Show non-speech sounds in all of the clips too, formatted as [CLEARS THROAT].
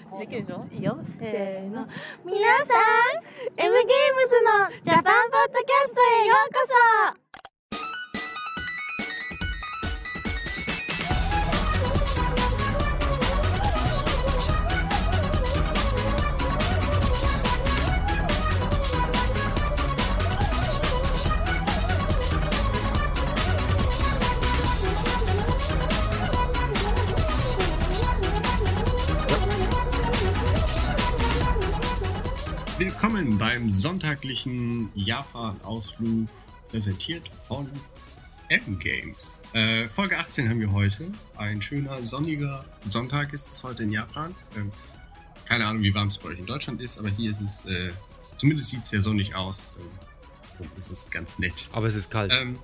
かできるでしょ？いいよ。せーの。皆さん M ゲームズのジャパンポッドキャストへようこそ「Willkommen beim sonntaglichen Japan-Ausflug, präsentiert von M Games. Äh, Folge 18 haben wir heute. Ein schöner, sonniger Sonntag ist es heute in Japan. Ähm, keine Ahnung, wie warm es bei euch in Deutschland ist, aber hier ist es, äh, zumindest sieht es sehr sonnig aus. Ähm, es ist ganz nett. Aber es ist kalt. Ähm,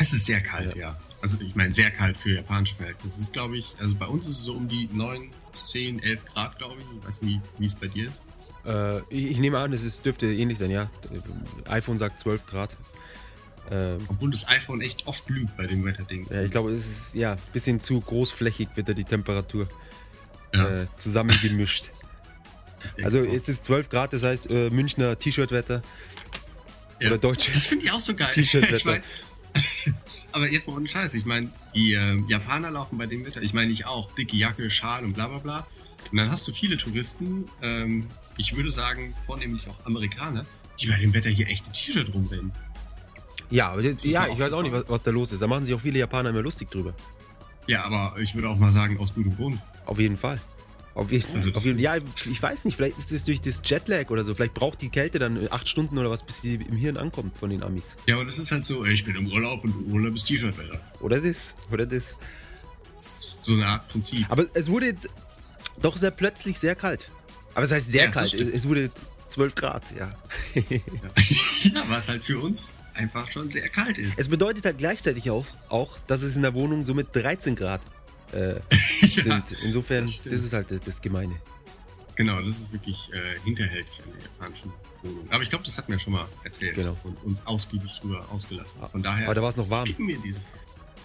es ist sehr kalt, ja. Also ich meine, sehr kalt für japanische Verhältnisse. Es ist, glaube ich, also bei uns ist es so um die 9, 10, 11 Grad, glaube ich. Ich weiß nicht, wie es bei dir ist. Äh, ich, ich nehme an, es ist, dürfte ähnlich sein, ja. iPhone sagt 12 Grad. Ähm, Obwohl das iPhone echt oft lügt bei dem Wetterding. ja, ich glaube, es ist ja ein bisschen zu großflächig wird da die Temperatur Ja, äh, zusammengemischt. [LAUGHS] Also auch. es ist 12 Grad, das heißt äh, Münchner T-Shirt-Wetter Ja. oder Das deutsches. finde ich auch so geil. T-Shirt-Wetter. [LAUGHS] Aber jetzt mal ohne Scheiß. Ich meine, die äh, Japaner laufen bei dem Wetter. Ich meine, ich auch. Dicke Jacke, Schal und bla bla bla. Und dann hast du viele Touristen, ähm, ich würde sagen, vornehmlich auch Amerikaner, die bei dem Wetter hier echt im T-Shirt rumrennen. Ja, aber jetzt, ja, ich weiß auch nicht, was, was da los ist. Da machen sich auch viele Japaner immer lustig drüber. Ja, aber ich würde auch mal sagen, aus gutem Grund. Auf jeden Fall. Auf jeden, Also das- auf jeden, ja, ich weiß nicht, vielleicht ist das durch das Jetlag oder so. Vielleicht braucht die Kälte dann acht Stunden oder was, bis sie im Hirn ankommt von den Amis. Ja, und es ist halt so, ey, ich bin im Urlaub und Urlaub ist T-Shirt-Wetter. Oder das, oder das. So eine Art Prinzip. Aber es wurde jetzt doch sehr plötzlich sehr kalt. Aber es heißt sehr Ja, kalt. Es wurde 12 Grad, ja. Ja, [LAUGHS] was halt für uns einfach schon sehr kalt ist. es bedeutet halt gleichzeitig auch, auch, dass es in der Wohnung so mit 13 Grad äh, [LAUGHS] Ja, sind. Insofern, das das, ist halt das Gemeine. Genau, das ist wirklich äh, hinterhältig an der japanischen Wohnung. Aber ich glaube, das hatten wir schon mal erzählt Genau. und uns ausgiebig drüber ausgelassen. Von daher Aber da war es noch warm. skippen wir diese.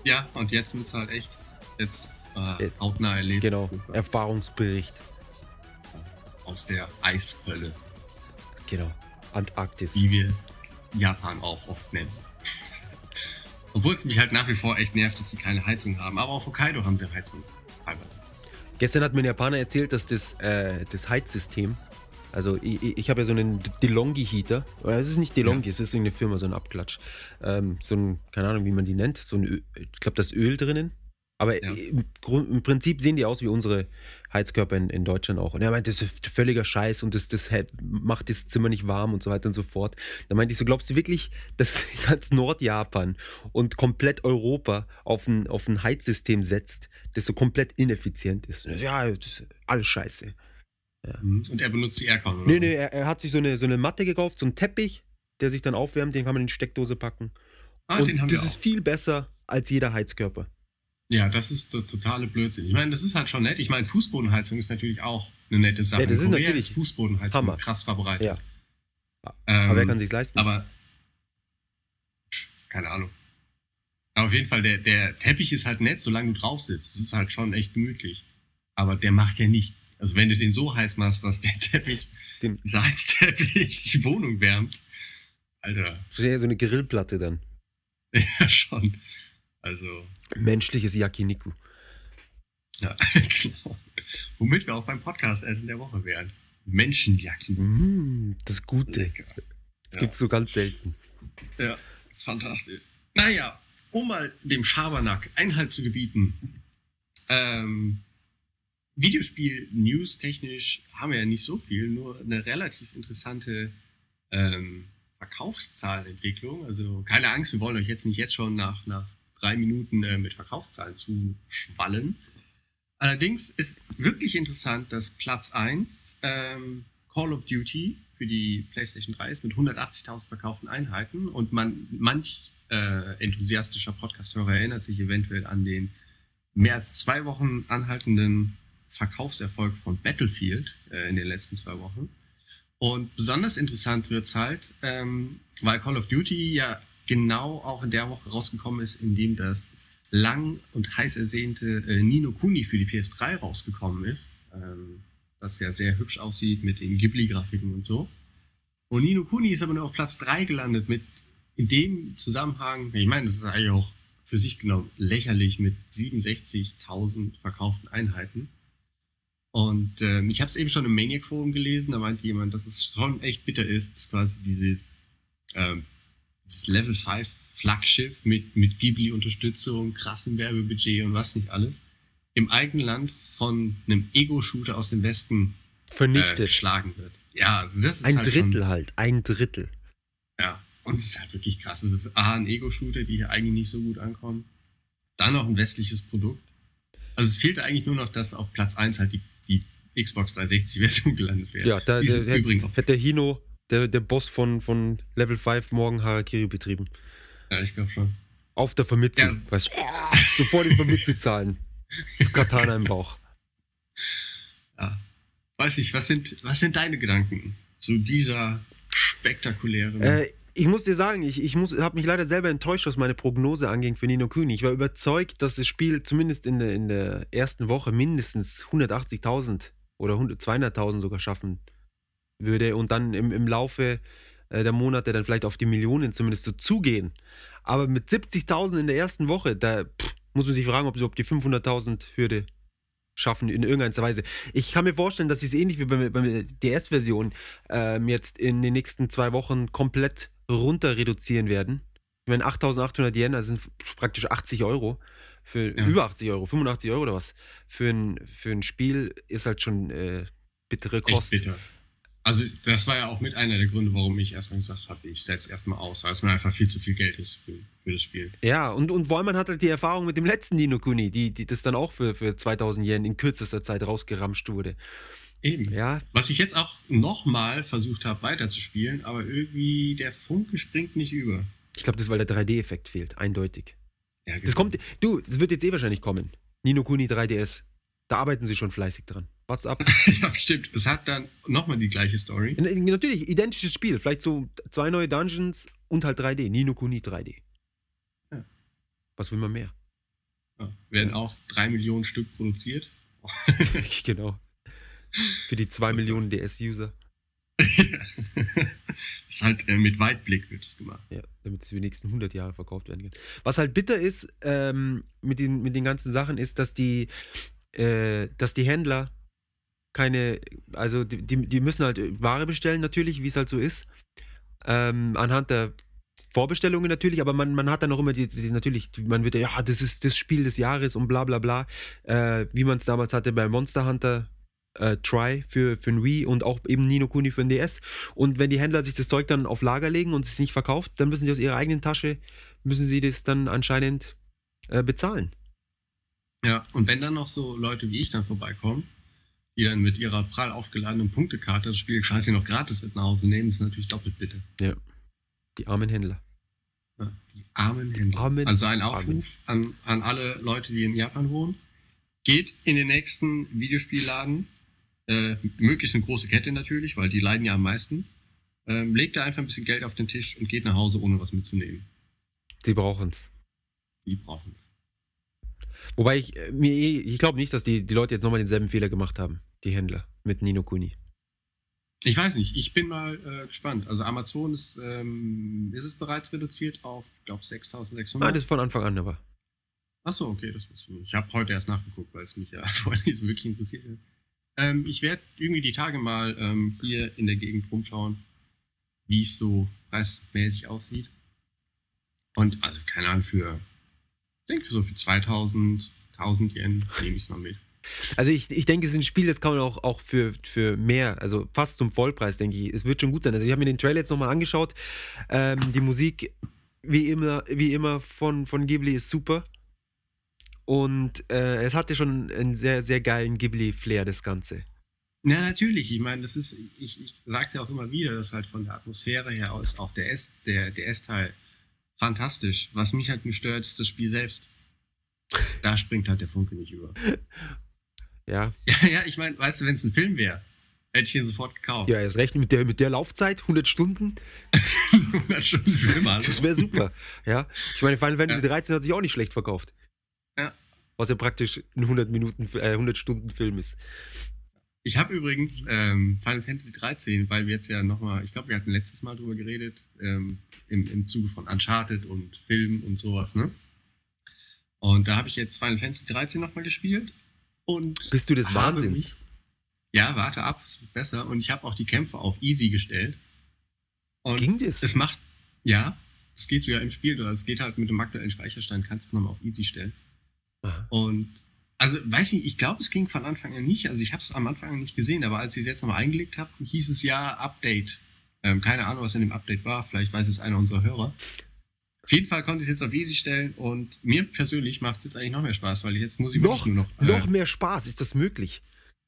Ja, und jetzt wird es halt echt jetzt äh, hautnah erlebt. Genau. Erfahrungsbericht. Aus der Eishölle, Genau. Antarktis. wie wir Japan auch oft nennen. Obwohl es mich halt nach wie vor echt nervt, dass sie keine Heizung haben. Aber auf Hokkaido haben sie Heizung. Teilweise. Gestern hat mir ein Japaner erzählt, dass das, äh, das Heizsystem, also ich, ich- habe ja so einen DeLonghi Heater, oder es ist nicht DeLonghi, es ist irgendeine Firma, so ein Abklatsch. Ähm, so ein, keine Ahnung, wie man die nennt, so ein, Ö- ich glaube, das Öl drinnen. Aber Ja. im, Grund, im Prinzip sehen die aus wie unsere Heizkörper in, in Deutschland auch. Und er meint, das ist völliger Scheiß und das, das macht das Zimmer nicht warm und so weiter und so fort. Da meinte ich so, glaubst du wirklich, dass [LAUGHS] ganz Nordjapan und komplett Europa auf ein, auf ein Heizsystem setzt, das so komplett ineffizient ist? Ja, das ist alles scheiße. Mhm. Und er benutzt die Aircon, oder? Nee, nee, er, er hat sich so eine, so eine Matte gekauft, so einen Teppich, der sich dann aufwärmt, den kann man in die Steckdose packen. Ah, und den haben das ist viel besser als jeder Heizkörper. Ja, das ist der totale Blödsinn. Ich meine, das ist halt schon nett. Ich meine, Fußbodenheizung ist natürlich auch eine nette Sache. Ja, das ist Korea natürlich ist Fußbodenheizung Hammer. krass verbreitet. Ja. Ähm, Aber wer kann sich's leisten? Aber keine Ahnung. Aber auf jeden Fall, der, der Teppich ist halt nett, solange du drauf sitzt. Das ist halt schon echt gemütlich. Aber der macht ja nicht. Also wenn du den so heiß machst, dass der Teppich, Den- [LAUGHS] dieser Heizteppich die Wohnung wärmt. Alter, Ja, so eine Grillplatte dann. [LAUGHS] ja schon. Also, Menschliches Yakiniku. ja, [LAUGHS] genau. Womit wir auch beim Podcast-Essen der Woche wären. Menschenjacken. Mm, das Gute. Lecker. Das Ja. gibt's so ganz selten. Ja, fantastisch. Naja, um mal dem Schabernack Einhalt zu gebieten. Ähm, Videospiel-News technisch haben wir ja nicht so viel, nur eine relativ interessante ähm, Verkaufszahlenentwicklung. Also keine Angst, wir wollen euch jetzt nicht jetzt schon nach, nach drei Minuten äh, mit Verkaufszahlen zuschwallen. Allerdings ist wirklich interessant, dass Platz 1 ähm, Call of Duty für die PlayStation 3 ist mit 180.000 verkauften Einheiten und man, manch äh, enthusiastischer Podcast-Hörer erinnert sich eventuell an den mehr als zwei Wochen anhaltenden Verkaufserfolg von Battlefield äh, in den letzten zwei Wochen. Und besonders interessant wird es halt, ähm, weil Call of Duty ja genau auch in der Woche rausgekommen ist, in dem das lang und heiß ersehnte äh, Nino Kuni für die PS3 rausgekommen ist. Ähm, das ja sehr hübsch aussieht mit den Ghibli-Grafiken und so. Und Nino Kuni ist aber nur auf Platz 3 gelandet mit in dem Zusammenhang, ich meine, das ist eigentlich auch für sich genommen lächerlich mit 67.000 verkauften Einheiten. Und ähm, ich habe es eben schon im Maniac Forum gelesen, da meinte jemand, dass es schon echt bitter ist, dass quasi dieses, ähm, dieses Level 5 Flaggschiff mit, mit Ghibli-Unterstützung, krassem Werbebudget und was nicht alles, im eigenen Land von einem Ego-Shooter aus dem Westen äh, Vernichtet. geschlagen wird. Ja, also das ist ein halt Drittel Schon, halt. Ein Drittel. ja, und es ist halt wirklich krass. Es ist A, ein Ego-Shooter, die hier eigentlich nicht so gut ankommen. Dann noch ein westliches Produkt. Also es fehlte eigentlich nur noch, dass auf Platz 1 halt die, die Xbox 360-Version [LAUGHS] gelandet wäre. Ja, da Die der, hätte, Hino, der, der Boss von, von Level 5, morgen Harakiri betrieben. Ja, ich glaube schon. Auf der Vermitzu. Ja. Weißt du, sofort die Vermitzu zahlen. Das Katana im Bauch. Ja. Weiß ich, was sind, was sind deine Gedanken zu dieser spektakulären. Äh, ich muss dir sagen, ich, ich habe mich leider selber enttäuscht, was meine Prognose anging für Nino Kuni. Ich war überzeugt, dass das Spiel zumindest in der, in der ersten Woche mindestens 180.000 oder 100 200.000 sogar schaffen würde und dann im, im Laufe äh, der Monate dann vielleicht auf die Millionen zumindest so zugehen. Aber mit 70.000 in der ersten Woche, da pff, muss man sich fragen, ob sie überhaupt die 500.000 Hürde schaffen in irgendeiner Weise. Ich kann mir vorstellen, dass sie es ähnlich wie bei, bei der DS-Version ähm, jetzt in den nächsten zwei Wochen komplett runter reduzieren werden. Ich meine, 8.800 Yen, also sind praktisch 80 Euro. Für Ja. über 80 Euro, 85 Euro oder was. Für ein, für ein Spiel ist halt schon äh, bittere echt Kost. bitter. Also, das war ja auch mit einer der Gründe, warum ich erstmal gesagt habe, ich setze erstmal aus, weil es mir einfach viel zu viel Geld ist für, für das Spiel. Ja, und, und man hat halt die Erfahrung mit dem letzten Nino Kuni, die, die das dann auch für, für 2000 Yen in kürzester Zeit rausgeramscht wurde. Eben. Ja, Was ich jetzt auch nochmal versucht habe weiterzuspielen, aber irgendwie der Funke springt nicht über. ich glaube, das ist, weil der 3D-Effekt fehlt, eindeutig. Ja, Das kommt, du, es wird jetzt eh wahrscheinlich kommen. Nino Kuni 3DS. Da arbeiten sie schon fleißig dran. What's up? [LAUGHS] ja, stimmt. Es hat dann nochmal die gleiche Story. Natürlich, identisches Spiel. Vielleicht so zwei neue Dungeons und halt 3D. Nino Kuni 3D. Ja. Was will man mehr? Ja, werden auch drei Millionen Stück produziert. [LAUGHS] genau. Für die zwei Millionen DS-User. [LAUGHS] ist halt äh, mit Weitblick wird es gemacht. Ja, damit es für die nächsten 100 Jahre verkauft werden kann. Was halt bitter ist ähm, mit, den, mit den ganzen Sachen, ist, dass die, äh, dass die Händler keine, also die, die müssen halt Ware bestellen natürlich, wie es halt so ist. Ähm, anhand der Vorbestellungen natürlich, aber man, man hat dann auch immer die, die natürlich, man wird ja, das ist das Spiel des Jahres und bla bla bla, äh, wie man es damals hatte bei Monster Hunter äh, Try für, für ein Wii und auch eben Nino Kuni für ein DS. Und wenn die Händler sich das Zeug dann auf Lager legen und es nicht verkauft, dann müssen sie aus ihrer eigenen Tasche, müssen sie das dann anscheinend äh, bezahlen. Ja, und wenn dann noch so Leute wie ich dann vorbeikommen, die dann mit ihrer prall aufgeladenen Punktekarte das Spiel quasi noch gratis mit nach Hause nehmen, ist natürlich doppelt bitte. Die armen Händler. Ja, die armen Händler. Armen, also ein armen. Aufruf an, an alle Leute, die in Japan wohnen. Geht in den nächsten Videospielladen, äh, möglichst eine große Kette natürlich, weil die leiden ja am meisten. Ähm, legt da einfach ein bisschen Geld auf den Tisch und geht nach Hause, ohne was mitzunehmen. Sie brauchen es. Die brauchen es. Wobei ich äh, mir ich glaube nicht, dass die, die Leute jetzt nochmal denselben Fehler gemacht haben, die Händler mit Nino Kuni. Ich weiß nicht, ich bin mal äh, gespannt. Also Amazon ist, ähm, ist es bereits reduziert auf, ich glaube, 6600. Ah, das ist von Anfang an aber. Achso, okay, das wusste ich. Ich habe heute erst nachgeguckt, weil es mich ja [LAUGHS] vorher nicht so wirklich interessiert hat. Ähm, ich werde irgendwie die Tage mal ähm, hier in der Gegend rumschauen, wie es so preismäßig aussieht. Und also, keine Ahnung, für, denke so für 2000, 1000 Yen nehme ich es mal mit. Also ich, ich denke, es ist ein Spiel, das kann man auch, auch für, für mehr, also fast zum Vollpreis, denke ich. Es wird schon gut sein. Also ich habe mir den Trailer jetzt nochmal angeschaut. Ähm, die Musik, wie immer, wie immer von, von Ghibli ist super. Und äh, es hatte schon einen sehr, sehr geilen Ghibli-Flair, das Ganze. Ja, natürlich. Ich meine, das ist, ich, ich sage es ja auch immer wieder, dass halt von der Atmosphäre her aus auch der S, der, der S-Teil fantastisch. Was mich halt nur stört, ist das Spiel selbst. Da springt halt der Funke nicht über. [LAUGHS] Ja, Ja, ja, ich meine, weißt du, wenn es ein Film wäre, hätte ich den sofort gekauft. ja erst recht mit der, mit der Laufzeit, 100 Stunden, [LAUGHS] 100 Stunden Film, hallo. das wäre super. Ja, ich meine, Final Fantasy Ja. 13 hat sich auch nicht schlecht verkauft. Ja. Was ja praktisch ein 100 Minuten, äh, 100 Stunden Film ist. Ich habe übrigens ähm, Final Fantasy 13, weil wir jetzt ja nochmal, ich glaube, wir hatten letztes Mal drüber geredet, ähm, im, im Zuge von Uncharted und Film und sowas, ne? Und da habe ich jetzt Final Fantasy 13 nochmal gespielt. Und Bist du des Wahnsinns? mich- Ja, warte ab, es wird besser. Und ich habe auch die Kämpfe auf Easy gestellt. Und Ging das? es macht, ja, es geht sogar im Spiel, oder es geht halt mit dem aktuellen Speicherstand, kannst du es nochmal auf Easy stellen. Aha. Und also, weiß nicht, ich glaube, es ging von Anfang an nicht. Also, ich habe es am Anfang nicht gesehen, aber als ich es jetzt nochmal eingelegt habe, hieß es ja Update. Ähm, keine Ahnung, was in dem Update war. Vielleicht weiß es einer unserer Hörer. Auf jeden Fall konnte ich es jetzt auf Easy stellen und mir persönlich macht es jetzt eigentlich noch mehr Spaß, weil jetzt muss ich Noch, wirklich nur noch. äh, noch mehr Spaß, ist das möglich?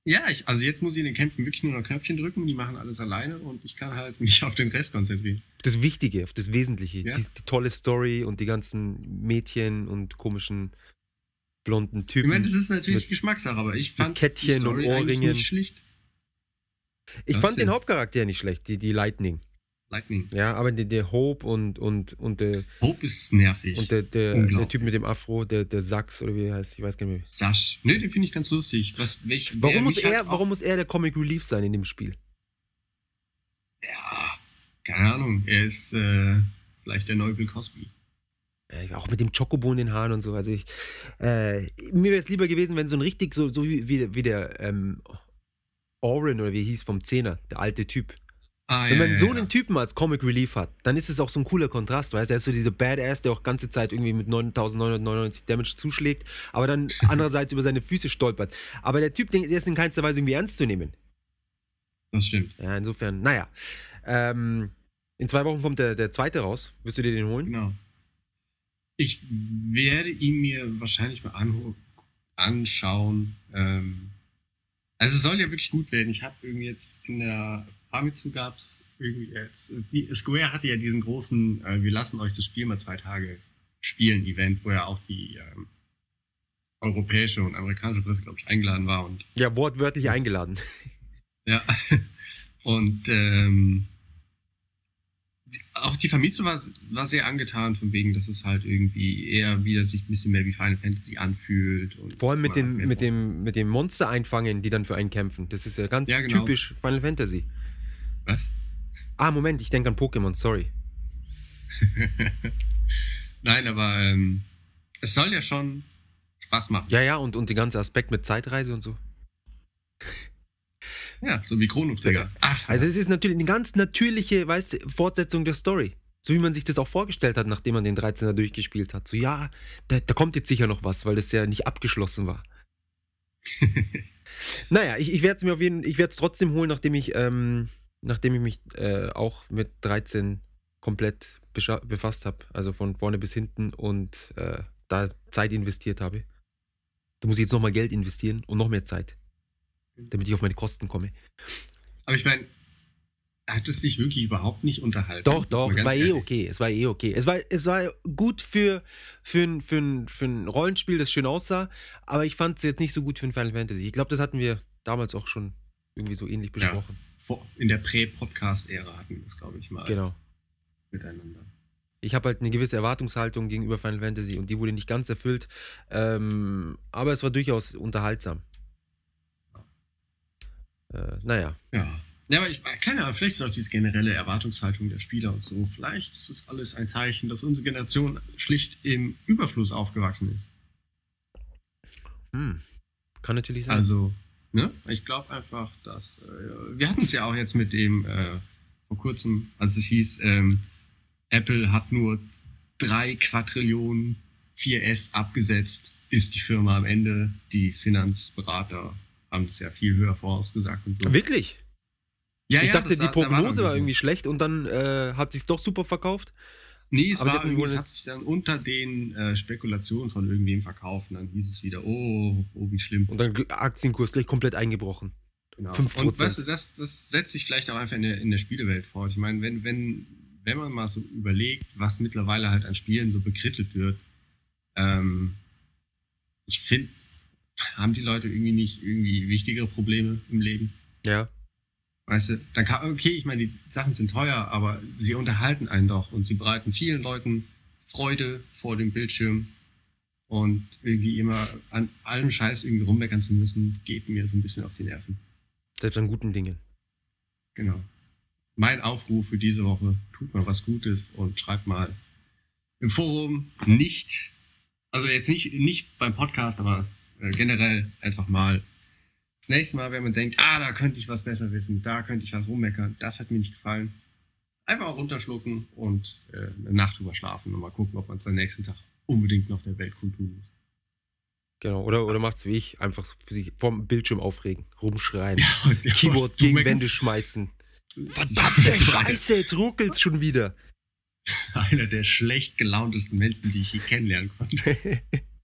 Ja, ich, also jetzt muss ich in den Kämpfen wirklich nur noch Knöpfchen drücken, die machen alles alleine und ich kann halt mich auf den Rest konzentrieren. Das Wichtige, auf das Wesentliche. Ja. Die, die tolle Story und die ganzen Mädchen und komischen blonden Ich Typen. meine, das ist natürlich Mit- Geschmackssache, aber ich fand Kettchen die Story und Ohrringen. nicht schlicht. ich das fand den sind- Hauptcharakter nicht schlecht, die, die Lightning. Lightning. Ja, aber der, der Hope und, und, und der, Hope ist nervig. und der, der, der Typ mit dem Afro, der, der Sachs oder wie er heißt, ich weiß gar nicht mehr. Sasch. Ne, den finde ich ganz lustig. Was, welch, Warum muss, er, warum muss er der Comic Relief sein in dem Spiel? Ja, keine Ahnung. Er ist äh, vielleicht der neue Bill Cosby. Äh, auch mit dem Chocobo in den Haaren und so. Also ich, äh, mir wäre es lieber gewesen, wenn so ein richtig, so, so wie, wie, der- wie der ähm, Oren oder wie hieß vom Zehner, der alte Typ. Ah, Wenn ja, man ja, so ja. einen Typen als Comic Relief hat, dann ist es auch so ein cooler Kontrast, weißt du? Er ist so dieser Badass, der auch ganze Zeit irgendwie mit 9999 Damage zuschlägt, aber dann [LAUGHS] andererseits über seine Füße stolpert. Aber der Typ, der ist in keinster Weise irgendwie ernst zu nehmen. Das stimmt. Ja, insofern, naja. Ähm, in zwei Wochen kommt der, der zweite raus. Wirst du dir den holen? Genau. Ich werde ihn mir wahrscheinlich mal anschauen. Ähm, also es soll ja wirklich gut werden. Ich habe irgendwie jetzt in der Famitsu gab es irgendwie jetzt. Die, Square hatte ja diesen großen, äh, wir lassen euch das Spiel mal zwei Tage spielen Event, wo ja auch die ähm, europäische und amerikanische Presse, glaube ich, eingeladen war und Ja, wortwörtlich Das- eingeladen. Ja. [LAUGHS] Und ähm, auch die Famitsu war, war sehr angetan, von wegen, dass es halt irgendwie eher wieder sich ein bisschen mehr wie Final Fantasy anfühlt. Und Vor allem mit dem, halt mit, dem, mit dem Monster einfangen, die dann für einen kämpfen. Das ist ja ganz Ja, genau. typisch Final Fantasy. Was? Ah, Moment, ich denke an Pokémon, sorry. [LAUGHS] Nein, aber ähm, es soll ja schon Spaß machen. Ja, ja, und, und der ganze Aspekt mit Zeitreise und so. Ja, so wie Chrono Trigger. Ach, Also es ist natürlich eine ganz natürliche, weißt Fortsetzung der Story. So wie man sich das auch vorgestellt hat, nachdem man den 13er durchgespielt hat. So, ja, da, da kommt jetzt sicher noch was, weil das ja nicht abgeschlossen war. [LAUGHS] Naja, ich, ich werde es mir auf jeden ich werde es trotzdem holen, nachdem ich, ähm, nachdem ich mich äh, auch mit 13 komplett befasst habe. Also von vorne bis hinten und äh, da Zeit investiert habe. Da muss ich jetzt nochmal Geld investieren und noch mehr Zeit. Damit ich auf meine Kosten komme. aber ich meine, hat es dich wirklich überhaupt nicht unterhalten? Doch, doch, es war eh ehrlich. okay. Es war eh okay. Es war, es war gut für, für, ein, für, ein, für ein Rollenspiel, das schön aussah, aber ich fand es jetzt nicht so gut für ein Final Fantasy. Ich glaube, das hatten wir damals auch schon irgendwie so ähnlich Ja. besprochen. Vor, in der Prä-Podcast-Ära hatten wir das, glaube ich, mal Genau. miteinander. Ich habe halt eine gewisse Erwartungshaltung gegenüber Final Fantasy und die wurde nicht ganz erfüllt. Ähm, aber es war durchaus unterhaltsam. Äh, naja. Ja. Ja, aber ich keine Ahnung, vielleicht ist auch diese generelle Erwartungshaltung der Spieler und so. Vielleicht ist es alles ein Zeichen, dass unsere Generation schlicht im Überfluss aufgewachsen ist. Hm. Kann natürlich sein. Also, ne? Ich glaube einfach, dass. Äh, wir hatten es ja auch jetzt mit dem, äh, vor kurzem, als es hieß, ähm, Apple hat nur drei Quadrillionen 4S abgesetzt, ist die Firma am Ende. Die Finanzberater haben es ja viel höher vorausgesagt und so. Wirklich? Ja, ich ja, dachte, die war- war Prognose war, so. irgendwie schlecht und dann äh, hat sich doch super verkauft. Nee, es, war irgendwie, es hat sich dann unter den äh, Spekulationen von irgendwem verkauft und dann hieß es wieder, oh, oh, wie schlimm. Und dann Aktienkurs gleich komplett eingebrochen. Genau. 5%. Und weißt du, das, das setzt sich vielleicht auch einfach in der, in der Spielewelt fort. Ich meine, wenn, wenn, wenn man mal so überlegt, was mittlerweile halt an Spielen so bekrittelt wird, ähm, ich finde, haben die Leute irgendwie nicht irgendwie wichtigere Probleme im Leben? Ja. Weißt du, dann kann, okay, ich meine, die Sachen sind teuer, aber sie unterhalten einen doch und sie bereiten vielen Leuten Freude vor dem Bildschirm und irgendwie immer an allem Scheiß irgendwie rummeckern zu müssen, geht mir so ein bisschen auf die Nerven. seid an guten Dingen. Genau. Mein Aufruf für diese Woche, tut mal was Gutes und schreibt mal im Forum nicht, also jetzt nicht, nicht beim Podcast, aber äh, generell einfach mal das nächste Mal, wenn man denkt, ah, da könnte ich was besser wissen, da könnte ich was rummeckern, das hat mir nicht gefallen, einfach auch runterschlucken und äh, eine Nacht drüber schlafen und mal gucken, ob man es am nächsten Tag unbedingt noch der Welt kundtun muss. Genau. Oder, oder macht's wie ich, einfach sich vorm Bildschirm aufregen, rumschreien, [LAUGHS] Und ja, Keyboard gegen Wände schmeißen. Verdammte Scheiße, jetzt ruckelt's schon wieder. [LAUGHS] Einer der schlecht gelauntesten Menschen, die ich je kennenlernen konnte. [LAUGHS]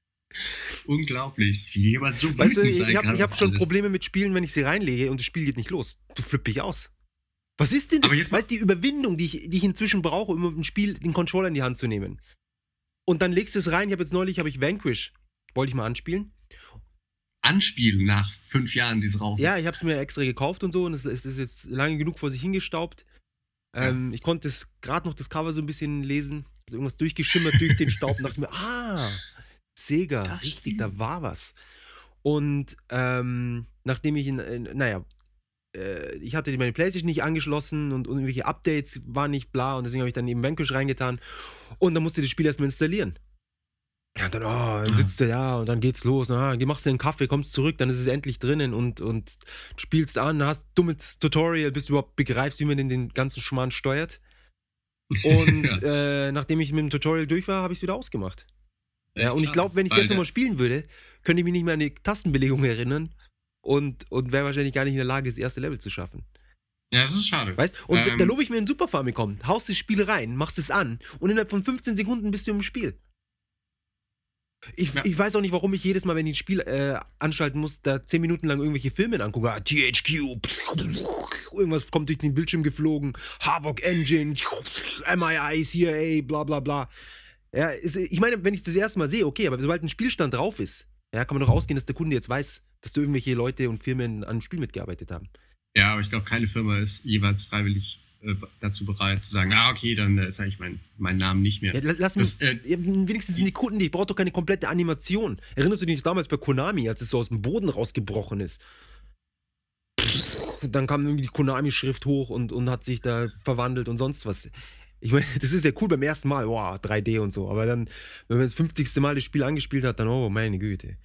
Unglaublich, wie jemand so Weißt du, wütend ich habe kann ich hab auf schon alles. Probleme mit Spielen, wenn ich sie reinlege und das Spiel geht nicht los. Du flippe ich aus. Was ist denn das? Aber jetzt weißt du, die Überwindung, die ich, die ich inzwischen brauche, um ein Spiel, den Controller in die Hand zu nehmen. Und dann legst du es rein. Ich habe jetzt neulich, habe ich Vanquish, wollte ich mal anspielen. Anspielen nach fünf Jahren, die es raus Ja, ist. ich habe es mir extra gekauft und so und es, es ist jetzt lange genug vor sich hingestaubt. Ähm, Ich konnte es gerade noch das Cover so ein bisschen lesen, irgendwas durchgeschimmert durch den Staub und [LAUGHS] dachte mir, ah, Sega, Das richtig, Spiel. da war was. Und ähm, nachdem ich, in, in, naja, äh, ich hatte meine Playstation nicht angeschlossen und, und irgendwelche Updates waren nicht bla und deswegen habe ich dann eben Vanquish reingetan und dann musste ich das Spiel erstmal installieren. Ja, und dann, oh, dann Ah. sitzt du da und dann geht's los. Ah, machst dir einen Kaffee, kommst zurück, dann ist es endlich drinnen und, und spielst an, hast dummes Tutorial, bis du überhaupt begreifst, wie man den, den ganzen Schmarrn steuert. [LAUGHS] Und äh, nachdem ich mit dem Tutorial durch war, habe ich es wieder ausgemacht. Ja, und ich glaube, wenn ich jetzt nochmal spielen würde, könnte ich mich nicht mehr an die Tastenbelegung erinnern und, und wäre wahrscheinlich gar nicht in der Lage, das erste Level zu schaffen. Ja, das ist schade. Weißt Und da- Ähm. da lobe ich mir einen Super Famicom, haust das Spiel rein, machst es an und innerhalb von 15 Sekunden bist du im Spiel. Ich, Ja. ich weiß auch nicht, warum ich jedes Mal, wenn ich ein Spiel äh, anstalten muss, da 10 Minuten lang irgendwelche Filme angucke. Ah, THQ, irgendwas kommt durch den Bildschirm geflogen, Havoc Engine, MII, CIA, bla bla bla. Ja, ist, ich meine, wenn ich das erste Mal sehe, okay, aber sobald ein Spielstand drauf ist, ja, kann man doch ausgehen, dass der Kunde jetzt weiß, dass da irgendwelche Leute und Firmen an einem Spiel mitgearbeitet haben. Ja, aber ich glaube, keine Firma ist jeweils freiwillig äh, dazu bereit zu sagen, ah, okay, dann äh, zeige ich meinen meinen Namen nicht mehr. Ja, la- lass mich, Das, äh, ja, wenigstens sind die Kunden, ich brauche doch keine komplette Animation. Erinnerst du dich damals bei Konami, als es so aus dem Boden rausgebrochen ist? Dann kam irgendwie die Konami-Schrift hoch und, und hat sich da verwandelt und sonst was. Ich meine, [LAUGHS] das ist ja cool beim ersten Mal, wow, 3D und so. Aber dann, wenn man das 50. Mal das Spiel angespielt hat, dann, oh, meine Güte.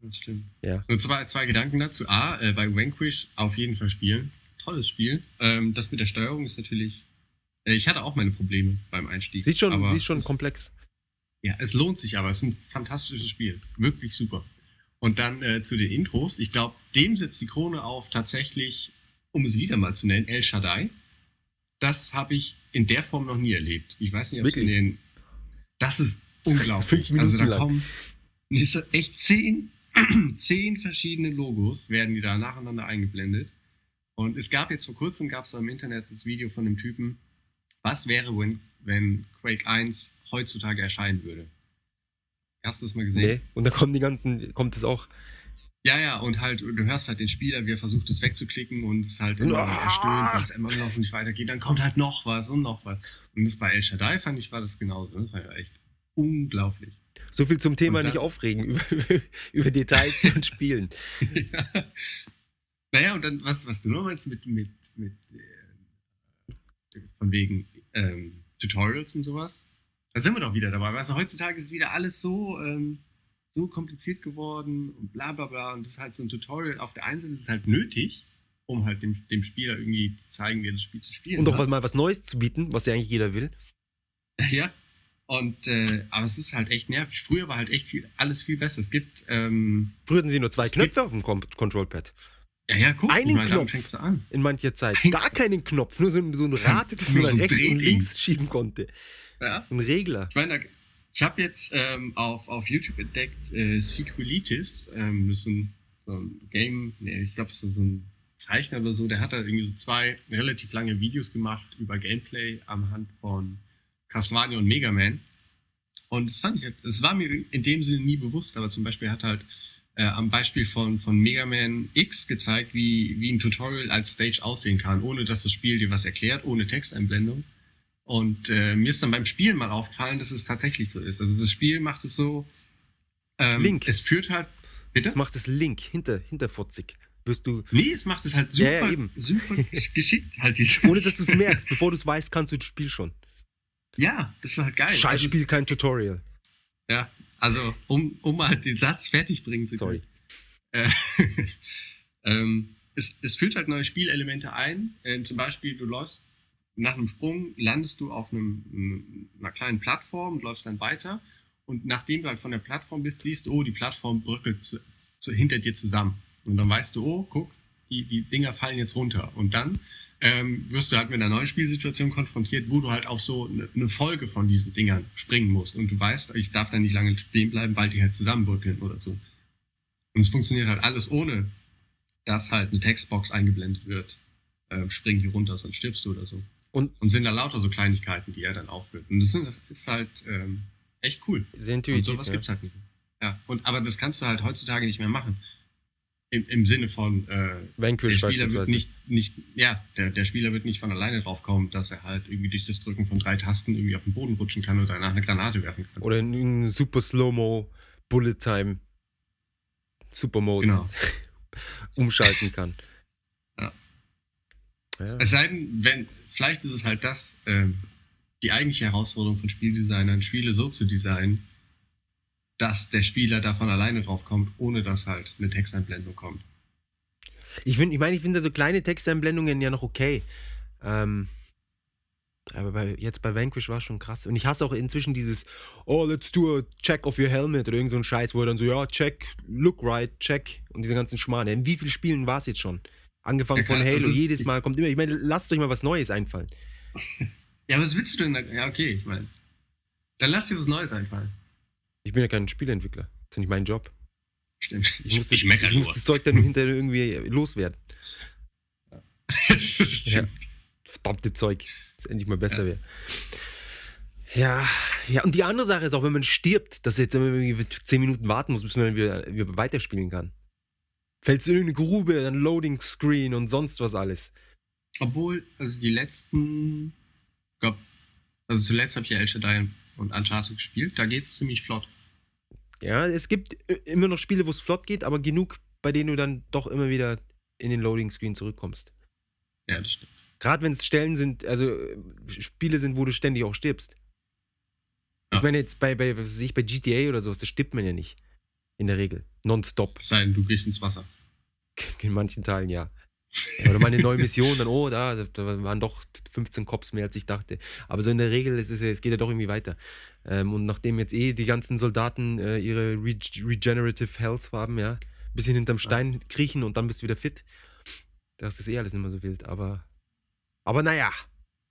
das stimmt. Ja. Nur zwei, zwei Gedanken dazu. A, äh, bei Vanquish auf jeden Fall spielen. Tolles Spiel. Ähm, das mit der Steuerung ist natürlich. Äh, ich hatte auch meine Probleme beim Einstieg. Sie ist schon, aber sie ist schon es, komplex. Ja, es lohnt sich aber. Es ist ein fantastisches Spiel. Wirklich super. Und dann äh, zu den Intros. Ich glaube, dem setzt die Krone auf tatsächlich, um es wieder mal zu nennen, El Shaddai. Das habe ich in der Form noch nie erlebt. Ich weiß nicht, ob es in den. Das ist [LAUGHS] unglaublich. Also da lang. kommen echt zehn, [CLEARS THROAT] zehn verschiedene Logos werden die da nacheinander eingeblendet. Und es gab jetzt vor kurzem gab es im Internet das Video von dem Typen, was wäre, wenn, wenn Quake 1 heutzutage erscheinen würde. Hast du das mal gesehen? Nee. Und da kommen die ganzen, kommt es auch. Ja, ja, und halt, du hörst halt den Spieler, wie er versucht, es wegzuklicken und es halt immer Ah! erstöhnt, weil es immer noch nicht weitergeht. Dann kommt halt noch was und noch was. Und das bei El Shaddai fand ich, war das genauso. Das war ja echt unglaublich. So viel zum Thema dann- nicht aufregen [LAUGHS] über, über Details von Spielen. ja. Naja, und dann, was, was du noch meinst mit, mit, mit äh, von wegen ähm, Tutorials und sowas, da sind wir doch wieder dabei. Weißt du, heutzutage ist wieder alles so, ähm, so kompliziert geworden und bla bla bla. Und das ist halt so ein Tutorial. Auf der einen Seite ist es halt nötig, um halt dem, dem Spieler irgendwie zu zeigen, wie er das Spiel zu spielen Und auch hat. mal was Neues zu bieten, was ja eigentlich jeder will. [LAUGHS] Ja. Und, äh, aber es ist halt echt nervig. Früher war halt echt viel, alles viel besser. Es gibt, ähm, Früher hatten sie nur zwei Knöpfe auf dem Com Control-Pad. ja, ja, guck, Einen damit Knopf. fängst du an. In mancher Zeit. Ein Gar keinen Knopf, nur so ein, so ein Rad, das man so rechts und links schieben konnte. Ja. Ein Regler. Ich meine, da- ich habe jetzt ähm, auf, auf YouTube entdeckt äh, Sequelitis, ähm, das ist so ein, so ein Game, nee, ich glaube, so, ein Zeichner oder so, der hat da irgendwie so zwei relativ lange Videos gemacht über Gameplay am Hand von Castlevania und Mega Man. Und das fand ich, halt- das war mir in dem Sinne nie bewusst, aber zum Beispiel hat halt äh, am Beispiel von, von Mega Man X gezeigt, wie, wie ein Tutorial als Stage aussehen kann, ohne dass das Spiel dir was erklärt, ohne Texteinblendung. Und äh, mir ist dann beim Spielen mal aufgefallen, dass es tatsächlich so ist. Also das Spiel macht es so. Ähm, Link. Es führt halt. Bitte? Das macht das Link hinter, hinterfotzig. wirst du, Nee, es macht es halt super, Ja, ja, eben. super [LAUGHS] geschickt. Halt dieses, ohne dass du es merkst, bevor du es weißt, kannst du das Spiel schon. Ja, das ist halt geil. Scheiß ist- Spiel, kein Tutorial. Ja, also um, um halt den Satz fertig bringen zu Sorry. können. Äh, [LAUGHS] ähm, es, es führt halt neue Spielelemente ein. Äh, zum Beispiel, du läufst nach einem Sprung, landest du auf einem, einer kleinen Plattform und läufst dann weiter. Und nachdem du halt von der Plattform bist, siehst du, oh, die Plattform bröckelt zu, zu, hinter dir zusammen. Und dann weißt du, oh, guck, die, die Dinger fallen jetzt runter. Und dann ähm, wirst du halt mit einer neuen Spielsituation konfrontiert, wo du halt auf so eine, eine Folge von diesen Dingern springen musst. Und du weißt, ich darf da nicht lange stehen bleiben, weil die halt zusammenbröckeln oder so. Und es funktioniert halt alles ohne, dass halt eine Textbox eingeblendet wird. Ähm, spring hier runter, sonst stirbst du oder so. Und Und sind da lauter so Kleinigkeiten, die er dann aufführt. Und das, sind, das ist halt ähm, echt cool. sehr Und intuitiv. sowas ja. gibt's halt nicht mehr. Ja, und, aber das kannst du halt heutzutage nicht mehr machen. Im, im Sinne von, äh, der Vanquish Spieler wird nicht, nicht, ja, der, der Spieler wird nicht von alleine drauf kommen, dass er halt irgendwie durch das Drücken von drei Tasten irgendwie auf den Boden rutschen kann oder danach eine Granate werfen kann. Oder in, in super Slow-Mo, Bullet Time, Super Mode Genau. [LAUGHS] umschalten kann. Ja. Es sei denn, wenn, vielleicht ist es halt das, ähm, die eigentliche Herausforderung von Spieldesignern, Spiele so zu designen, dass der Spieler davon alleine drauf kommt, ohne dass halt eine Texteinblendung kommt. Ich, find, ich meine, ich finde so kleine Texteinblendungen ja noch okay. Ähm, aber bei, jetzt bei Vanquish war es schon krass. Und ich hasse auch inzwischen dieses, oh, let's do a check of your helmet oder irgend so ein Scheiß, wo er dann so, ja, check, look right, check und diese ganzen Schmarrn. In wie vielen Spielen war es jetzt schon? Angefangen Ja, von das Halo, ist- jedes Mal kommt immer, ich meine, lasst euch mal was Neues einfallen. [LAUGHS] Ja, was willst du denn da? Ja, okay, ich meine. Dann lass dir was Neues einfallen. Ich bin ja kein Spieleentwickler. Das ist ja nicht mein Job. Stimmt. Ich, muss, das, ich muss das Zeug dann nur hinterher irgendwie loswerden. [LAUGHS] Stimmt. verdammte Zeug, dass es endlich mal besser wäre. Ja, ja, und die andere Sache ist auch, wenn man stirbt, dass jetzt immer 10 Minuten warten muss, bis man dann wieder, wieder weiterspielen kann. Fällst du in irgendeine Grube, dann Loading Screen und sonst was alles. Obwohl, also die letzten, glaub, also zuletzt habe ich ja El Shaddai und Uncharted gespielt, da geht's ziemlich flott. Ja, es gibt äh, immer noch Spiele, wo es flott geht, aber genug, bei denen du dann doch immer wieder in den Loading Screen zurückkommst. Ja, das stimmt. Gerade wenn es Stellen sind, also äh, Spiele sind, wo du ständig auch stirbst. Ja. Ich meine jetzt bei, bei, was weiß ich, bei GTA oder sowas, da stirbt man ja nicht. In der Regel. Nonstop. Es sei denn, du gehst ins Wasser. [LAUGHS] In manchen Teilen ja. Oder mal eine neue Mission, dann, oh, da, da waren doch 15 Cops mehr, als ich dachte. Aber so in der Regel, es, ist, es geht ja doch irgendwie weiter. Ähm, und nachdem jetzt eh die ganzen Soldaten äh, ihre Re Regenerative Health haben, ja, bisschen hinterm Stein kriechen und dann bist du wieder fit. Das ist eh alles immer so wild. Aber, aber naja.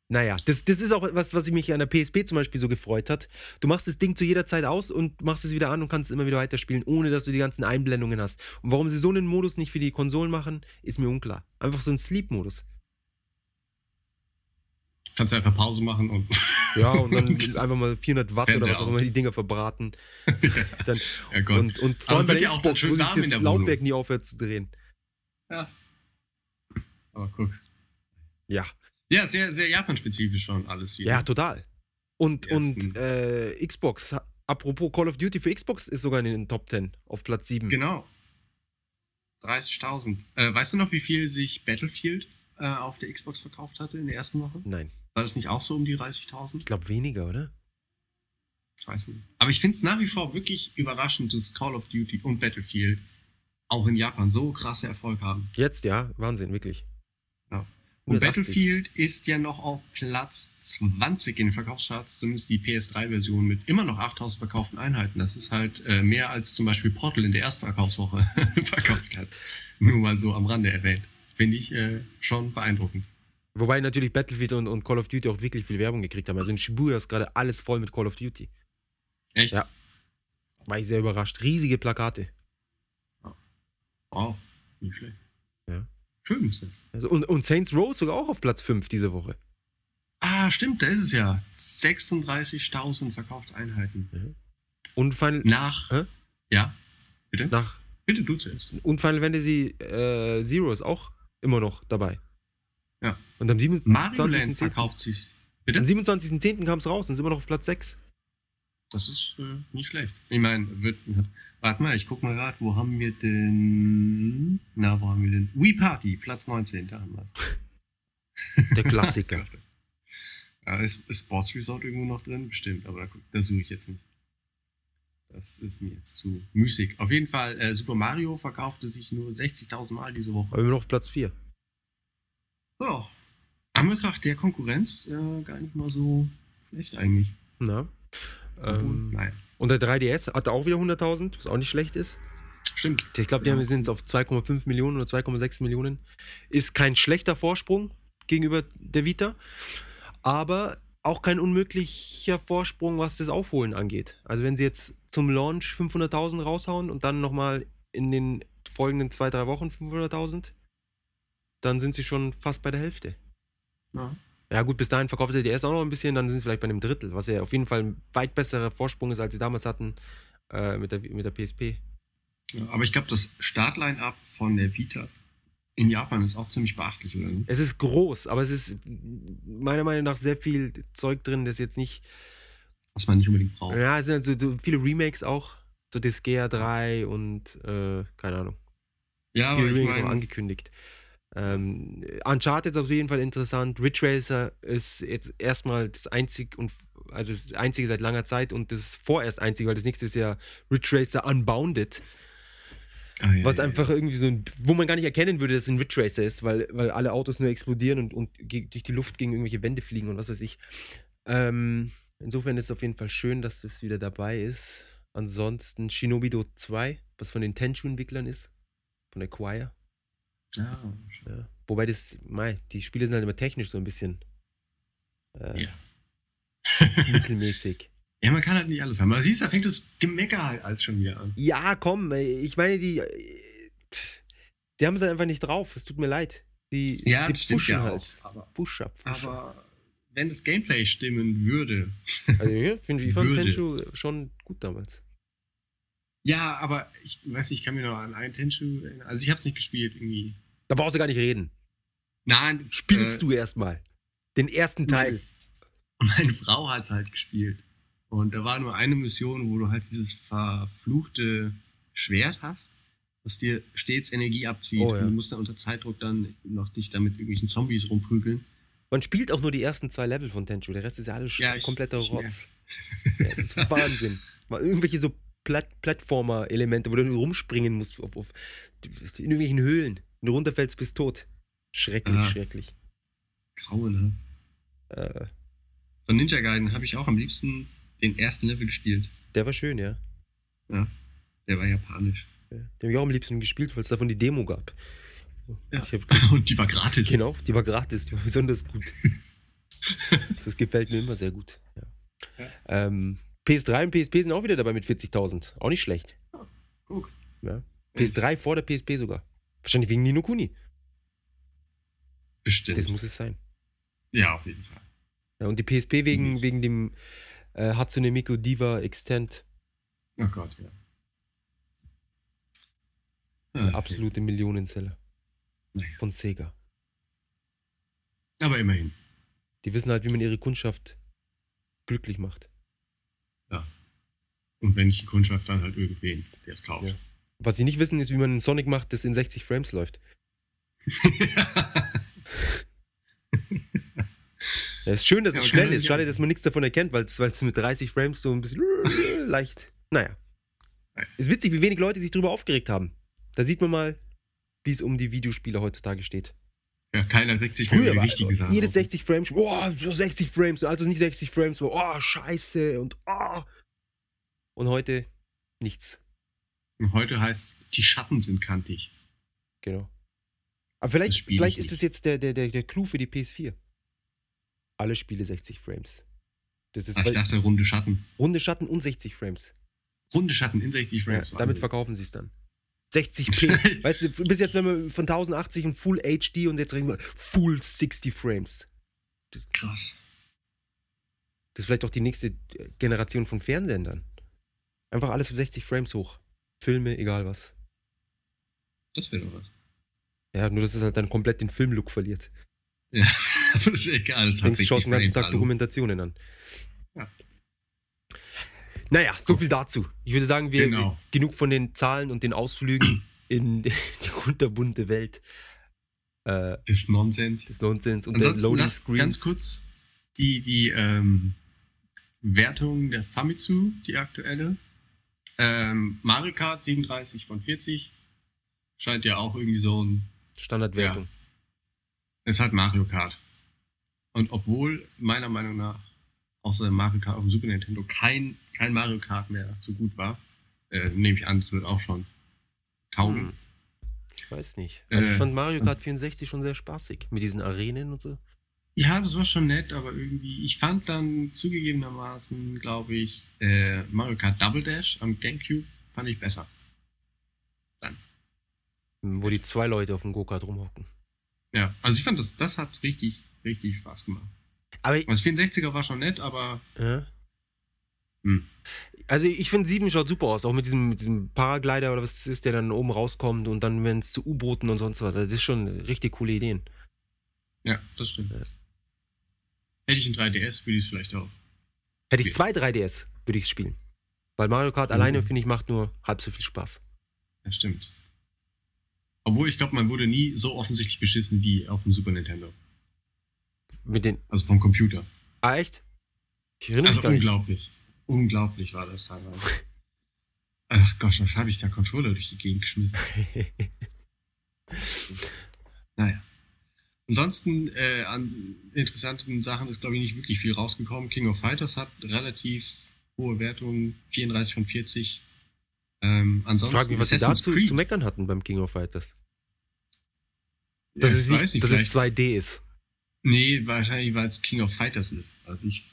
Naja, das, das ist auch was, was mich an der PSP zum Beispiel so gefreut hat. Du machst das Ding zu jeder Zeit aus und machst es wieder an und kannst es immer wieder weiterspielen, ohne dass du die ganzen Einblendungen hast. Und warum sie so einen Modus nicht für die Konsolen machen, ist mir unklar. Einfach so ein Sleep-Modus. Kannst du einfach Pause machen und. [LAUGHS] Ja, und dann einfach mal 400 Watt oder was auch immer die Dinger verbraten. [LAUGHS] Dann, ja, Gott. und, und vor allem bei der ja Xbox, warm in das. Lautwerk nie aufhört zu drehen. Ja. Aber guck. Ja, Ja, sehr, sehr Japan-spezifisch schon alles hier. ja, total. Und, und äh, Xbox, apropos Call of Duty für Xbox ist sogar in den Top 10 auf Platz 7. Genau. 30.000. Äh, weißt du noch, wie viel sich Battlefield äh, auf der Xbox verkauft hatte in der ersten Woche? Nein, War das nicht auch so um die 30.000? ich glaube weniger, oder? Ich weiß nicht. Aber ich finde es nach wie vor wirklich überraschend, dass Call of Duty und Battlefield auch in Japan so krasse Erfolg haben. Jetzt, ja, Wahnsinn, wirklich. Ja. Und 180. Battlefield ist ja noch auf Platz 20 in den Verkaufscharts, zumindest die PS3-Version mit immer noch 8000 verkauften Einheiten. Das ist halt äh, mehr als zum Beispiel Portal in der Erstverkaufswoche [LAUGHS] verkauft hat. Nur mal so am Rande erwähnt. Finde ich äh, schon beeindruckend. Wobei natürlich Battlefield und, und Call of Duty auch wirklich viel Werbung gekriegt haben. Also in Shibuya ist gerade alles voll mit Call of Duty. Echt? Ja. War ich sehr überrascht. Riesige Plakate. Wow, nicht schlecht. Schön ist das. Also, und, und Saints Row sogar auch auf Platz 5 diese Woche. Ah, stimmt, da ist es ja. 36.000 verkaufte Einheiten. Und Final, Nach. Hä? Ja, bitte? nach, Bitte du zuerst. und Final Fantasy äh, Zero ist auch immer noch dabei. Ja. Und am 27.10. Mario Land verkauft sich. Bitte? Am 27.10. kam es raus und ist immer noch auf Platz 6. Das ist äh, nicht schlecht. Ich meine, wird. Warte mal, ich guck mal gerade, wo haben wir denn. Na, wo haben wir denn? Wii Party, Platz 19, da haben wir Der Klassiker. [LAUGHS] ja, ist, ist Sports Resort irgendwo noch drin? Bestimmt, aber da, da suche ich jetzt nicht. Das ist mir jetzt zu müßig. Auf jeden Fall, äh, Super Mario verkaufte sich nur 60.000 Mal diese Woche. Aber immer noch auf Platz 4. Ja. An Betracht der Konkurrenz äh, gar nicht mal so schlecht eigentlich. Na. Ähm, naja. und der 3DS hatte auch wieder 100.000, was auch nicht schlecht ist. Stimmt. Ich glaube, die Ja. haben- sind jetzt auf 2,5 Millionen oder 2,6 Millionen. Ist kein schlechter Vorsprung gegenüber der Vita, aber auch kein unmöglicher Vorsprung, was das Aufholen angeht. Also wenn sie jetzt zum Launch 500.000 raushauen und dann nochmal in den folgenden zwei, drei Wochen 500.000, dann sind sie schon fast bei der Hälfte. Ja. Ja gut, bis dahin verkauft der DS auch noch ein bisschen, dann sind sie vielleicht bei einem Drittel, was ja auf jeden Fall ein weit besserer Vorsprung ist, als sie damals hatten äh, mit, der, mit der PSP. Ja, aber ich glaube, das Startline-Up von der Vita in Japan ist auch ziemlich beachtlich, oder? Es ist groß, aber es ist meiner Meinung nach sehr viel Zeug drin, das jetzt nicht. Was man nicht unbedingt braucht. Ja, es sind halt so, viele Remakes auch. So Disgaea 3 und äh, keine Ahnung. Ja, aber ich Remakes auch meine, angekündigt. Ähm, Uncharted ist auf jeden Fall interessant. Ridge Racer ist jetzt erstmal das einzig und also das einzige seit langer Zeit und das vorerst einzige, weil das nächste ist ja Ridge Racer Unbounded. ah, ja, Was ja, einfach irgendwie so ein, wo man gar nicht erkennen würde, dass es ein Ridge Racer ist, weil, weil alle Autos nur explodieren und, und durch die Luft gegen irgendwelche Wände fliegen und was weiß ich. Ähm, insofern ist es auf jeden Fall schön, dass das wieder dabei ist. Ansonsten Shinobido 2, was von den Tenchu-Entwicklern ist, von Acquire. Ja, Ja. Wobei das, mei, die Spiele sind halt immer technisch so ein bisschen äh, ja. [LAUGHS] mittelmäßig. ja, man kann halt nicht alles haben. Aber siehst du, da fängt das Gemecker halt alles schon wieder an. Ja, komm, ich meine, die, äh, die haben es halt einfach nicht drauf. Es tut mir leid. Die, Ja, die das stimmt ja halt. auch. Aber. Push aber wenn das Gameplay stimmen würde. [LAUGHS] Also, ja, finde ich, ich fand. Tenchu schon gut damals. Ja, aber ich weiß nicht, ich kann mir noch an einen Tenchu erinnern. Also ich habe es nicht gespielt irgendwie. Da brauchst du gar nicht reden. Nein, das, Spielst äh, du erstmal. Den ersten Teil. Meine, [LAUGHS] meine Frau hat es halt gespielt. Und da war nur eine Mission, wo du halt dieses verfluchte Schwert hast, das dir stets Energie abzieht. Oh, ja. Und du musst dann unter Zeitdruck dann noch dich da mit irgendwelchen Zombies rumprügeln. Man spielt auch nur die ersten zwei Level von Tenchu. Der Rest ist ja alles Ja, ich- kompletter ich Rotz. Ja, das ist Wahnsinn. [LAUGHS] Mal irgendwelche so Plat Plattformer-Elemente, wo du nur rumspringen musst auf, auf, in irgendwelchen Höhlen. Wenn du runterfällst, bist tot. Schrecklich, Ah. schrecklich. Grauenhaft. Äh, Von Ninja Gaiden habe ich auch am liebsten den ersten Level gespielt. der war schön, ja. Der war japanisch. ja. Den habe ich auch am liebsten gespielt, weil es davon die Demo gab. Ja. Hab, [LAUGHS] Und die war gratis. genau, die war gratis, die war besonders gut. [LAUGHS] Das gefällt mir immer sehr gut. Ja. Ja. Ähm, PS3 und PSP sind auch wieder dabei mit 40.000. Auch nicht schlecht. Guck. Ja. PS3 vor der PSP sogar. Wahrscheinlich wegen Nino Kuni. Bestimmt. Das muss es sein. ja, auf jeden Fall. Ja, und die PSP wegen, wegen dem äh, Hatsune Miku Diva Extend. Oh Gott, ja. Ah, okay. absolute Millionenseller. Naja. Von Sega. Aber immerhin. Die wissen halt, wie man ihre Kundschaft glücklich macht. Und wenn nicht die Kundschaft, dann halt irgendwen, der es kauft. Ja. Was sie nicht wissen, ist, wie man einen Sonic macht, das in 60 Frames läuft. Ja, ist schön, dass Ja, es schnell ist. Schade, dass man nichts davon erkennt, weil es mit 30 Frames so ein bisschen [LAUGHS] leicht. Naja. Ist witzig, wie wenig Leute sich darüber aufgeregt haben. Da sieht man mal, wie es um die Videospiele heutzutage steht. ja, keiner regt sich für Früher war richtige Sache. jedes auf. 60 Frames, oh, so 60 Frames, also nicht 60 Frames, oh, scheiße und oh. Und heute nichts. Und heute heißt die Schatten sind kantig. Genau. Aber Das vielleicht, vielleicht ist das jetzt der, der, der, der Clou für die PS4. Alle Spiele 60 Frames. Das ist Ah, ich dachte runde Schatten. runde Schatten und 60 Frames. Runde Schatten in 60 Ja, Frames. damit Wahnsinn. verkaufen sie es dann. 60p. [LAUGHS] weißt du, bis jetzt, wenn wir von 1080 und Full HD und jetzt reden wir Full 60 Frames. Krass. Das ist vielleicht auch die nächste Generation von Fernsehern. Einfach alles auf 60 Frames hoch. Filme, egal was. Das wäre doch was. Ja, nur dass es halt dann komplett den Filmlook verliert. Ja, [LAUGHS] aber das ist egal. Das hat 60 schaust den ganzen. Tag. Dokumentationen an. Ja. Naja, so viel dazu. Ich würde sagen, wir Genau. genug von den Zahlen und den Ausflügen [CLEARS THROAT] in [LAUGHS] die kunterbunte Welt äh, Das Nonsens. des Nonsens und der Ansonsten Loading lass Screens. ganz kurz die, die ähm, Wertung der Famitsu, die aktuelle. Ähm, Mario Kart 37 von 40. Scheint ja auch irgendwie so ein. Standardwertung. Ist halt Mario Kart. Und obwohl meiner Meinung nach außer Mario Kart auf dem Super Nintendo kein, kein Mario Kart mehr so gut war, äh, nehme ich an, das wird auch schon taugen. Hm. Ich weiß nicht. Also ich Äh, fand Mario Kart 64 schon sehr spaßig mit diesen Arenen und so. Ja, das war schon nett, aber irgendwie, ich fand dann zugegebenermaßen, glaube ich, äh, Mario Kart Double Dash am Gamecube fand ich besser. Wo die zwei Leute auf dem Go-Kart rumhocken. Ja, also ich fand, das, das hat richtig, richtig Spaß gemacht. Aber Das 64er war schon nett, aber Ja. Hm. Also ich finde 7 schaut super aus, auch mit diesem, mit diesem Paraglider oder was ist, der dann oben rauskommt und dann, wenn es zu U-Booten und sonst was, das ist schon richtig coole Ideen. ja, das stimmt. Ja. Hätte ich ein 3DS, würde ich es vielleicht auch. Hätte ich zwei 3DS, würde ich es spielen. Weil Mario Kart Oh. alleine, finde ich, macht nur halb so viel Spaß. Ja, stimmt. Obwohl, ich glaube, man wurde nie so offensichtlich beschissen wie auf dem Super Nintendo. Mit den. Also vom Computer. Ah, echt? Ich erinnere Also mich gar nicht. unglaublich. Unglaublich war das teilweise. Ach Gott, was habe ich da Controller durch die Gegend geschmissen? [LAUGHS] Naja. Ansonsten äh, an interessanten Sachen ist, glaube ich, nicht wirklich viel rausgekommen. King of Fighters hat relativ hohe Wertungen, 34 von 40. Ähm, Ich ansonsten frage mich, was sie Assassin's dazu Creed. zu meckern hatten beim King of Fighters. Ja, Dass, ich es, nicht, nicht, dass es vielleicht- 2D ist. Nee, wahrscheinlich, weil es King of Fighters ist. Also ich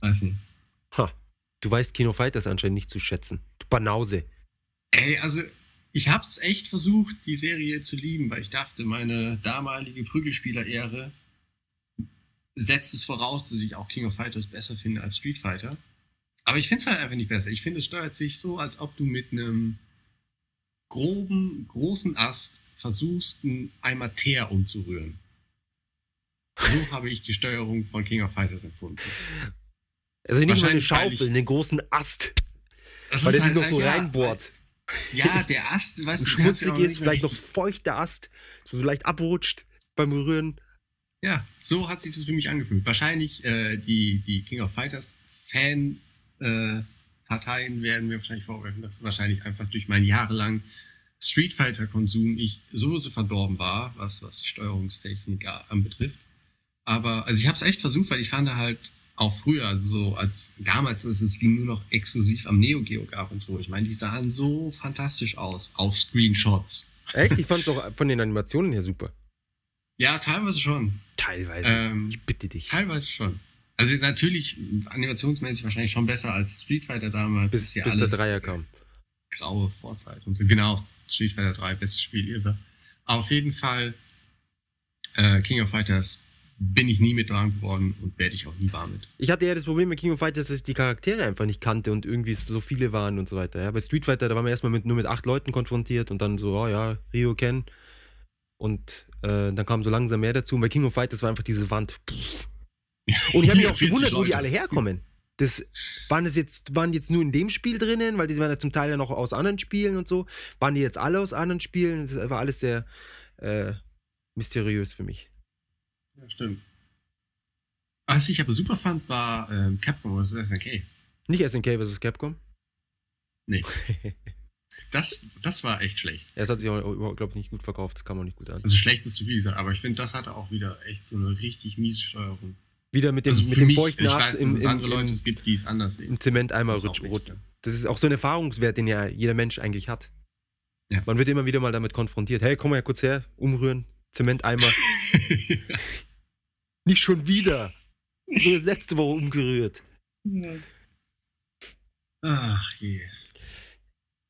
weiß nicht. Ha. Du weißt King of Fighters anscheinend nicht zu schätzen. Du Banause. Ey, also ich hab's echt versucht, die Serie zu lieben, weil ich dachte, meine damalige Prügelspieler-Ehre setzt es voraus, dass ich auch King of Fighters besser finde als Street Fighter. Aber ich finde es halt einfach nicht besser. Ich finde, es steuert sich so, als ob du mit einem groben, großen Ast versuchst, einen Eimer Teer umzurühren. So [LAUGHS] habe ich die Steuerung von King of Fighters empfunden. Also nicht mal eine Schaufel, einen großen Ast, Das weil der ist sich noch halt- so ja, reinbohrt. Ja, der Ast, weißt du, schmutzig ist, vielleicht noch feuchter Ast, so leicht abrutscht beim Rühren. Ja, so hat sich das für mich angefühlt. Wahrscheinlich äh, die, die King of Fighters Fan äh, Parteien werden mir wahrscheinlich vorwerfen, dass wahrscheinlich einfach durch meinen jahrelangen Street Fighter Konsum ich sowieso verdorben war, was, was die Steuerungstechnik a- anbetrifft. Aber also ich habe es echt versucht, weil ich fand halt auch früher, so als damals ist es ging nur noch exklusiv am Neo Geo gab und so. Ich meine, die sahen so fantastisch aus auf Screenshots. Echt? Ich fand es auch von den Animationen her super. Ja, teilweise schon. Teilweise. Ähm, ich bitte dich. Teilweise schon. Also natürlich animationsmäßig wahrscheinlich schon besser als Street Fighter damals. Bis, ist ja bis der alles Dreier kam. graue Vorzeit und so. Genau, Street Fighter 3, bestes Spiel ever. Aber auf jeden Fall äh, King of Fighters bin ich nie mit warm geworden und werde ich auch nie warm mit. Ich hatte ja das Problem mit King of Fighters, dass ich die Charaktere einfach nicht kannte und irgendwie so viele waren und so weiter. Ja, bei Street Fighter, da waren wir erstmal mit, nur mit acht Leuten konfrontiert und dann so, oh ja, Ryo Ken. Und äh, dann kam so langsam mehr dazu. Und bei King of Fighters war einfach diese Wand. Pff. Und ich habe mich auch [LAUGHS] 40 gewundert, wo die Leute. alle herkommen. Das, waren das jetzt, waren die jetzt nur in dem Spiel drinnen, weil die waren ja zum Teil ja noch aus anderen Spielen und so. Waren die jetzt alle aus anderen Spielen? Das war alles sehr äh, mysteriös für mich. Ja, stimmt. Was ich aber super fand, war ähm, Capcom vs. SNK. Nicht SNK vs. Capcom. [LAUGHS] Das, das war echt schlecht. Ja, Es hat sich auch, glaube ich, nicht gut verkauft. Das kam auch nicht gut an. Also schlecht ist zu viel gesagt, aber ich finde, das hatte auch wieder echt so eine richtig miese Steuerung. Wieder mit dem, also mit dem mich, feuchten ich weiß, dass es im, andere Leute es gibt, die es anders sehen. im Zementeimer Das ist auch rutsch. Das ist auch so ein Erfahrungswert, den ja jeder Mensch eigentlich hat. Ja. Man wird immer wieder mal damit konfrontiert. Hey, komm mal kurz her, umrühren, Zementeimer. [LAUGHS] [LAUGHS] nicht schon wieder. So das letzte Woche umgerührt. Ach je.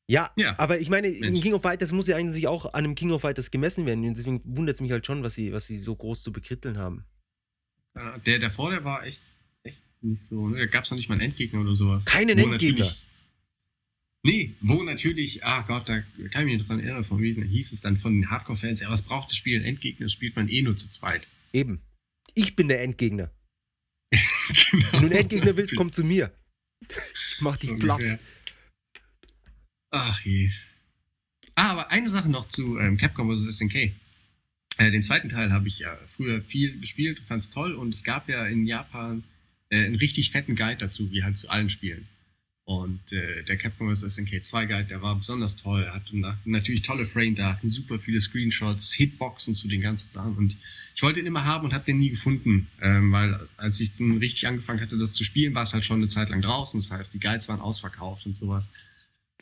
Ja, Ja. aber ich meine, im Mensch. King of Fighters muss ja eigentlich auch an einem King of Fighters gemessen werden. Und deswegen wundert es mich halt schon, was sie, was sie so groß zu bekritteln haben. Ja, Der davor, der war echt, echt nicht so. Ne? Da gab es noch nicht mal einen Endgegner oder sowas. Keinen Wo Endgegner? Nee, wo natürlich, ah Gott, da kann ich mich daran erinnern, von Wesen, da hieß es dann von den Hardcore-Fans, ja, was braucht das Spiel? Endgegner, spielt man eh nur zu zweit. Eben. Ich bin der Endgegner. [LAUGHS] genau. Wenn du einen Endgegner willst, komm zu mir. Ich mach dich platt. Ach je. Ah, aber eine Sache noch zu ähm, Capcom vs. SNK. Äh, den zweiten Teil habe ich ja früher viel gespielt, fand es toll und es gab ja in Japan äh, einen richtig fetten Guide dazu, wie halt zu allen Spielen. Und äh, der Capcom vs. SNK 2 Guide, der war besonders toll. Hat na natürlich tolle Frame-Daten, super viele Screenshots, Hitboxen zu den ganzen Sachen. Und ich wollte ihn immer haben und habe den nie gefunden, ähm, weil als ich dann richtig angefangen hatte, das zu spielen, war es halt schon eine Zeit lang draußen. Das heißt, die Guides waren ausverkauft und sowas.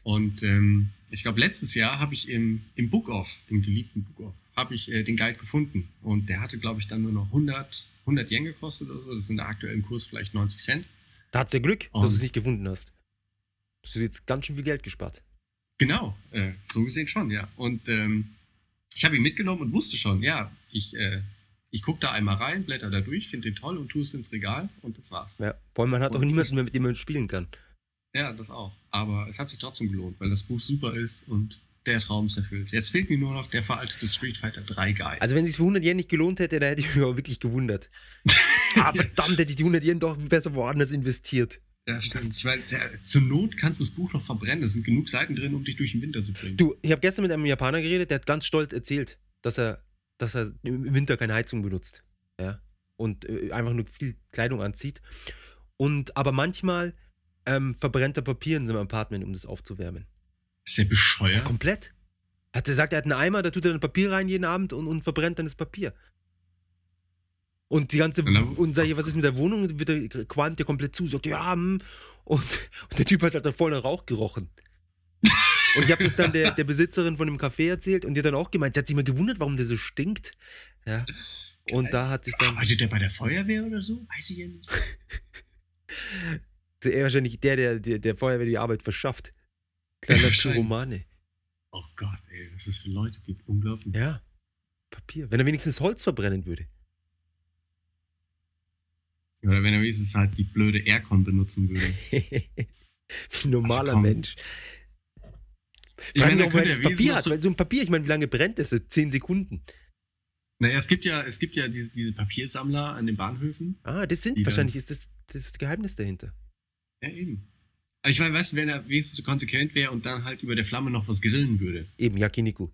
Und ähm, ich glaube, letztes Jahr habe ich im, im Book Off, im geliebten Book Off, habe ich äh, den Guide gefunden. Und der hatte, glaube ich, dann nur noch 100, 100 Yen gekostet oder so. Das sind der aktuellen Kurs vielleicht 90 Cent. Da hat's ja Glück, dass Und- du es nicht gefunden hast. Du hast jetzt ganz schön viel Geld gespart. Genau, äh, so gesehen schon, ja. Und ähm, ich habe ihn mitgenommen und wusste schon, ja, ich, äh, ich gucke da einmal rein, blätter da durch, finde den toll und tue es ins Regal und das war's. Ja. Vor allem, man hat auch Und niemanden mehr, mit dem man spielen kann. Ja, das auch. Aber es hat sich trotzdem gelohnt, weil das Buch super ist und der Traum ist erfüllt. Jetzt fehlt mir nur noch der veraltete Street Fighter 3 Guide. Also, wenn es sich für 100 Yen nicht gelohnt hätte, dann hätte ich mich auch wirklich gewundert. [LAUGHS] ah, verdammt, hätte ich die 100 Yen doch besser woanders investiert. Ja, stimmt. Ich meine, ja, zur Not kannst du das Buch noch verbrennen. Es sind genug Seiten drin, um dich durch den Winter zu bringen. Du, ich habe gestern mit einem Japaner geredet, der hat ganz stolz erzählt, dass er, dass er im Winter keine Heizung benutzt. Ja. Und äh, einfach nur viel Kleidung anzieht. Und aber manchmal ähm, verbrennt er Papier in seinem Apartment, um das aufzuwärmen. ist der Ja, bescheuert? komplett. Hat er gesagt, er hat einen Eimer, da tut er dann Papier rein jeden Abend und, und verbrennt dann das Papier. Und die ganze, Und dann- und sag ich, was ist mit der Wohnung? Wird er, qualmt der komplett zu, sagt, ja, hm. und, und der Typ hat halt dann voll Rauch gerochen. Und ich habe das dann der, der Besitzerin von dem Café erzählt und die hat dann auch gemeint, sie hat sich mal gewundert, warum der so stinkt. Ja. Und Geil. da hat sich dann Arbeitet der bei der Feuerwehr oder so? Weiß ich ja nicht. [LAUGHS] eher wahrscheinlich der, der, der, der Feuerwehr die Arbeit verschafft. Kleiner. Pyromane. Oh Gott, ey, was es für Leute gibt. Unglaublich. Ja. Papier. Wenn er wenigstens Holz verbrennen würde. Oder wenn er wenigstens halt die blöde Aircon benutzen würde. [LAUGHS] Wie ein normaler Also. Mensch. Ich meine, wer könnte das er Papier noch hat, so, weil so ein Papier, ich meine, wie lange brennt das? So 10 Sekunden. Naja, es gibt ja, es gibt ja diese, diese Papiersammler an den Bahnhöfen. Ah, das sind Die dann- wahrscheinlich ist das das Geheimnis dahinter. Ja, eben. Aber ich meine, weißt du, wenn er wenigstens so konsequent wäre und dann halt über der Flamme noch was grillen würde. Eben Yakiniku.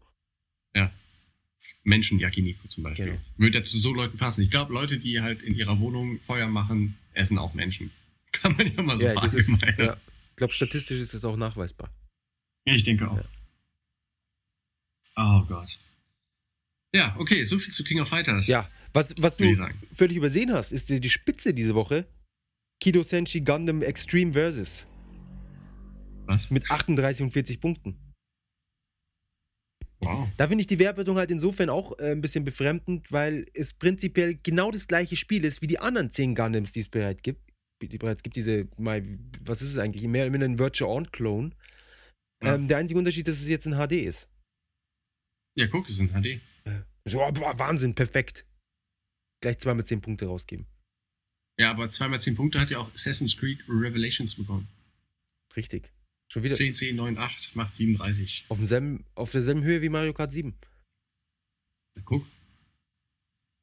Menschen, Yakiniku zum Beispiel. Genau. Würde er zu so Leuten passen. Ich glaube, Leute, die halt in ihrer Wohnung Feuer machen, essen auch Menschen. [LAUGHS] Kann man ja mal so Ja, das verallgemeinern. ja. Ich glaube, statistisch ist es auch nachweisbar. Ja, ich denke auch. Ja. Oh Gott. Ja, okay, so viel zu King of Fighters. Ja, was, was du völlig übersehen hast, ist die, die Spitze diese Woche. Kido Senshi Gundam Extreme Versus Was? mit 38 und 40 Punkten. Wow. Da finde ich die Wertung halt insofern auch äh, ein bisschen befremdend, weil es prinzipiell genau das gleiche Spiel ist wie die anderen 10 Gundams, die es bereits gibt. Die bereits gibt diese, was ist es eigentlich? Mehr oder minder ein Virtual On Clone. Ja. Ähm, der einzige Unterschied, dass es jetzt in HD ist. Ja, guck, es ist in HD. So, oh, boah, Wahnsinn, perfekt. Gleich zweimal 10 Punkte rausgeben. Ja, aber zweimal 10 Punkte hat ja auch Assassin's Creed Revelations bekommen. Richtig. Schon wieder 10, 10, 9, 8 macht 37. auf, demselben, auf derselben Höhe wie Mario Kart 7. Ja, guck.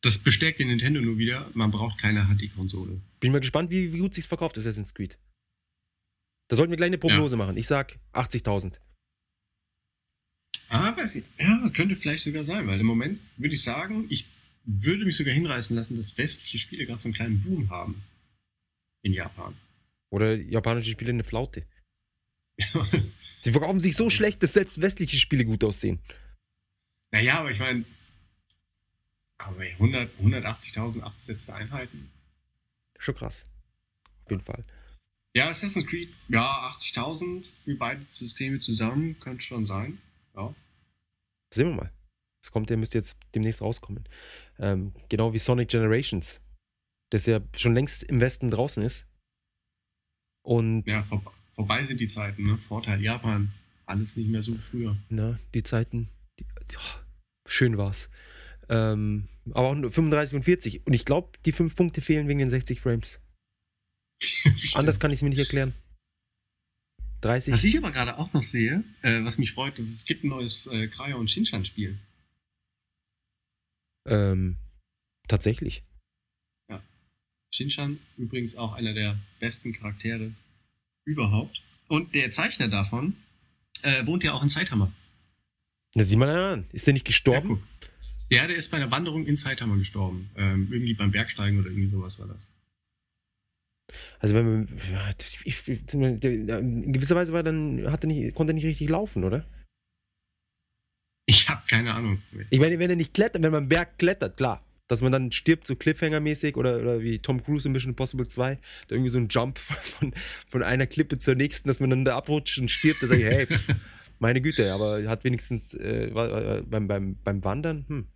Das bestärkt den Nintendo nur wieder, man braucht keine HD-Konsole. Bin mal gespannt, wie, wie gut sich's verkauft, Assassin's Creed. Da sollten wir gleich eine Prognose machen. Ich sag 80.000. Ah, weiß ich. Ja, könnte vielleicht sogar sein, weil im Moment würde ich sagen, ich würde mich sogar hinreißen lassen, dass westliche Spiele gerade so einen kleinen Boom haben. In Japan. Oder japanische Spiele eine Flaute. [LAUGHS] Sie verkaufen sich so schlecht, dass selbst westliche Spiele gut aussehen. naja, aber ich meine, 100 180.000 abgesetzte Einheiten. Schon krass. Auf jeden Fall. Ja, Assassin's Creed, ja, 80.000 für beide Systeme zusammen, könnte schon sein. Ja. Sehen wir mal. Das kommt, der müsste jetzt demnächst rauskommen. Ähm, genau wie Sonic Generations. Das ja schon längst im Westen draußen ist. Und Ja, vor, vorbei sind die Zeiten, ne? Vorteil Japan. Alles nicht mehr so wie früher. na, die Zeiten, die, oh, schön war's. Ähm, aber auch nur 35 und 40. Und ich glaube, die 5 Punkte fehlen wegen den 60 Frames. [LAUGHS] Anders kann ich es mir nicht erklären. 30. Was ich aber gerade auch noch sehe, äh, was mich freut, ist, es gibt ein neues äh, Kraya und Shinshan-Spiel. Ähm, tatsächlich. Shinshan übrigens auch einer der besten Charaktere überhaupt. Und der Zeichner davon äh, wohnt ja auch in Saitama. Da sieh mal einer an. Ist der nicht Ja, gestorben? guck. Ja, der ist bei der Wanderung in Saitama gestorben. Ähm, irgendwie beim Bergsteigen oder irgendwie sowas war das. Also wenn man, ja, ich, ich, in gewisser Weise war dann, hat er nicht, konnte er nicht richtig laufen, oder? Ich habe keine Ahnung. Ich meine, wenn er nicht klettert, wenn man einen Berg klettert, klar. Dass man dann stirbt, so Cliffhanger-mäßig oder, oder wie Tom Cruise in Mission Impossible 2, da irgendwie so ein Jump [LAUGHS] von, von einer Klippe zur nächsten, dass man dann da abrutscht und stirbt, da sage ich, hey, pff, [LAUGHS] meine Güte, aber hat wenigstens äh, war, äh, beim, beim, beim Wandern, hm.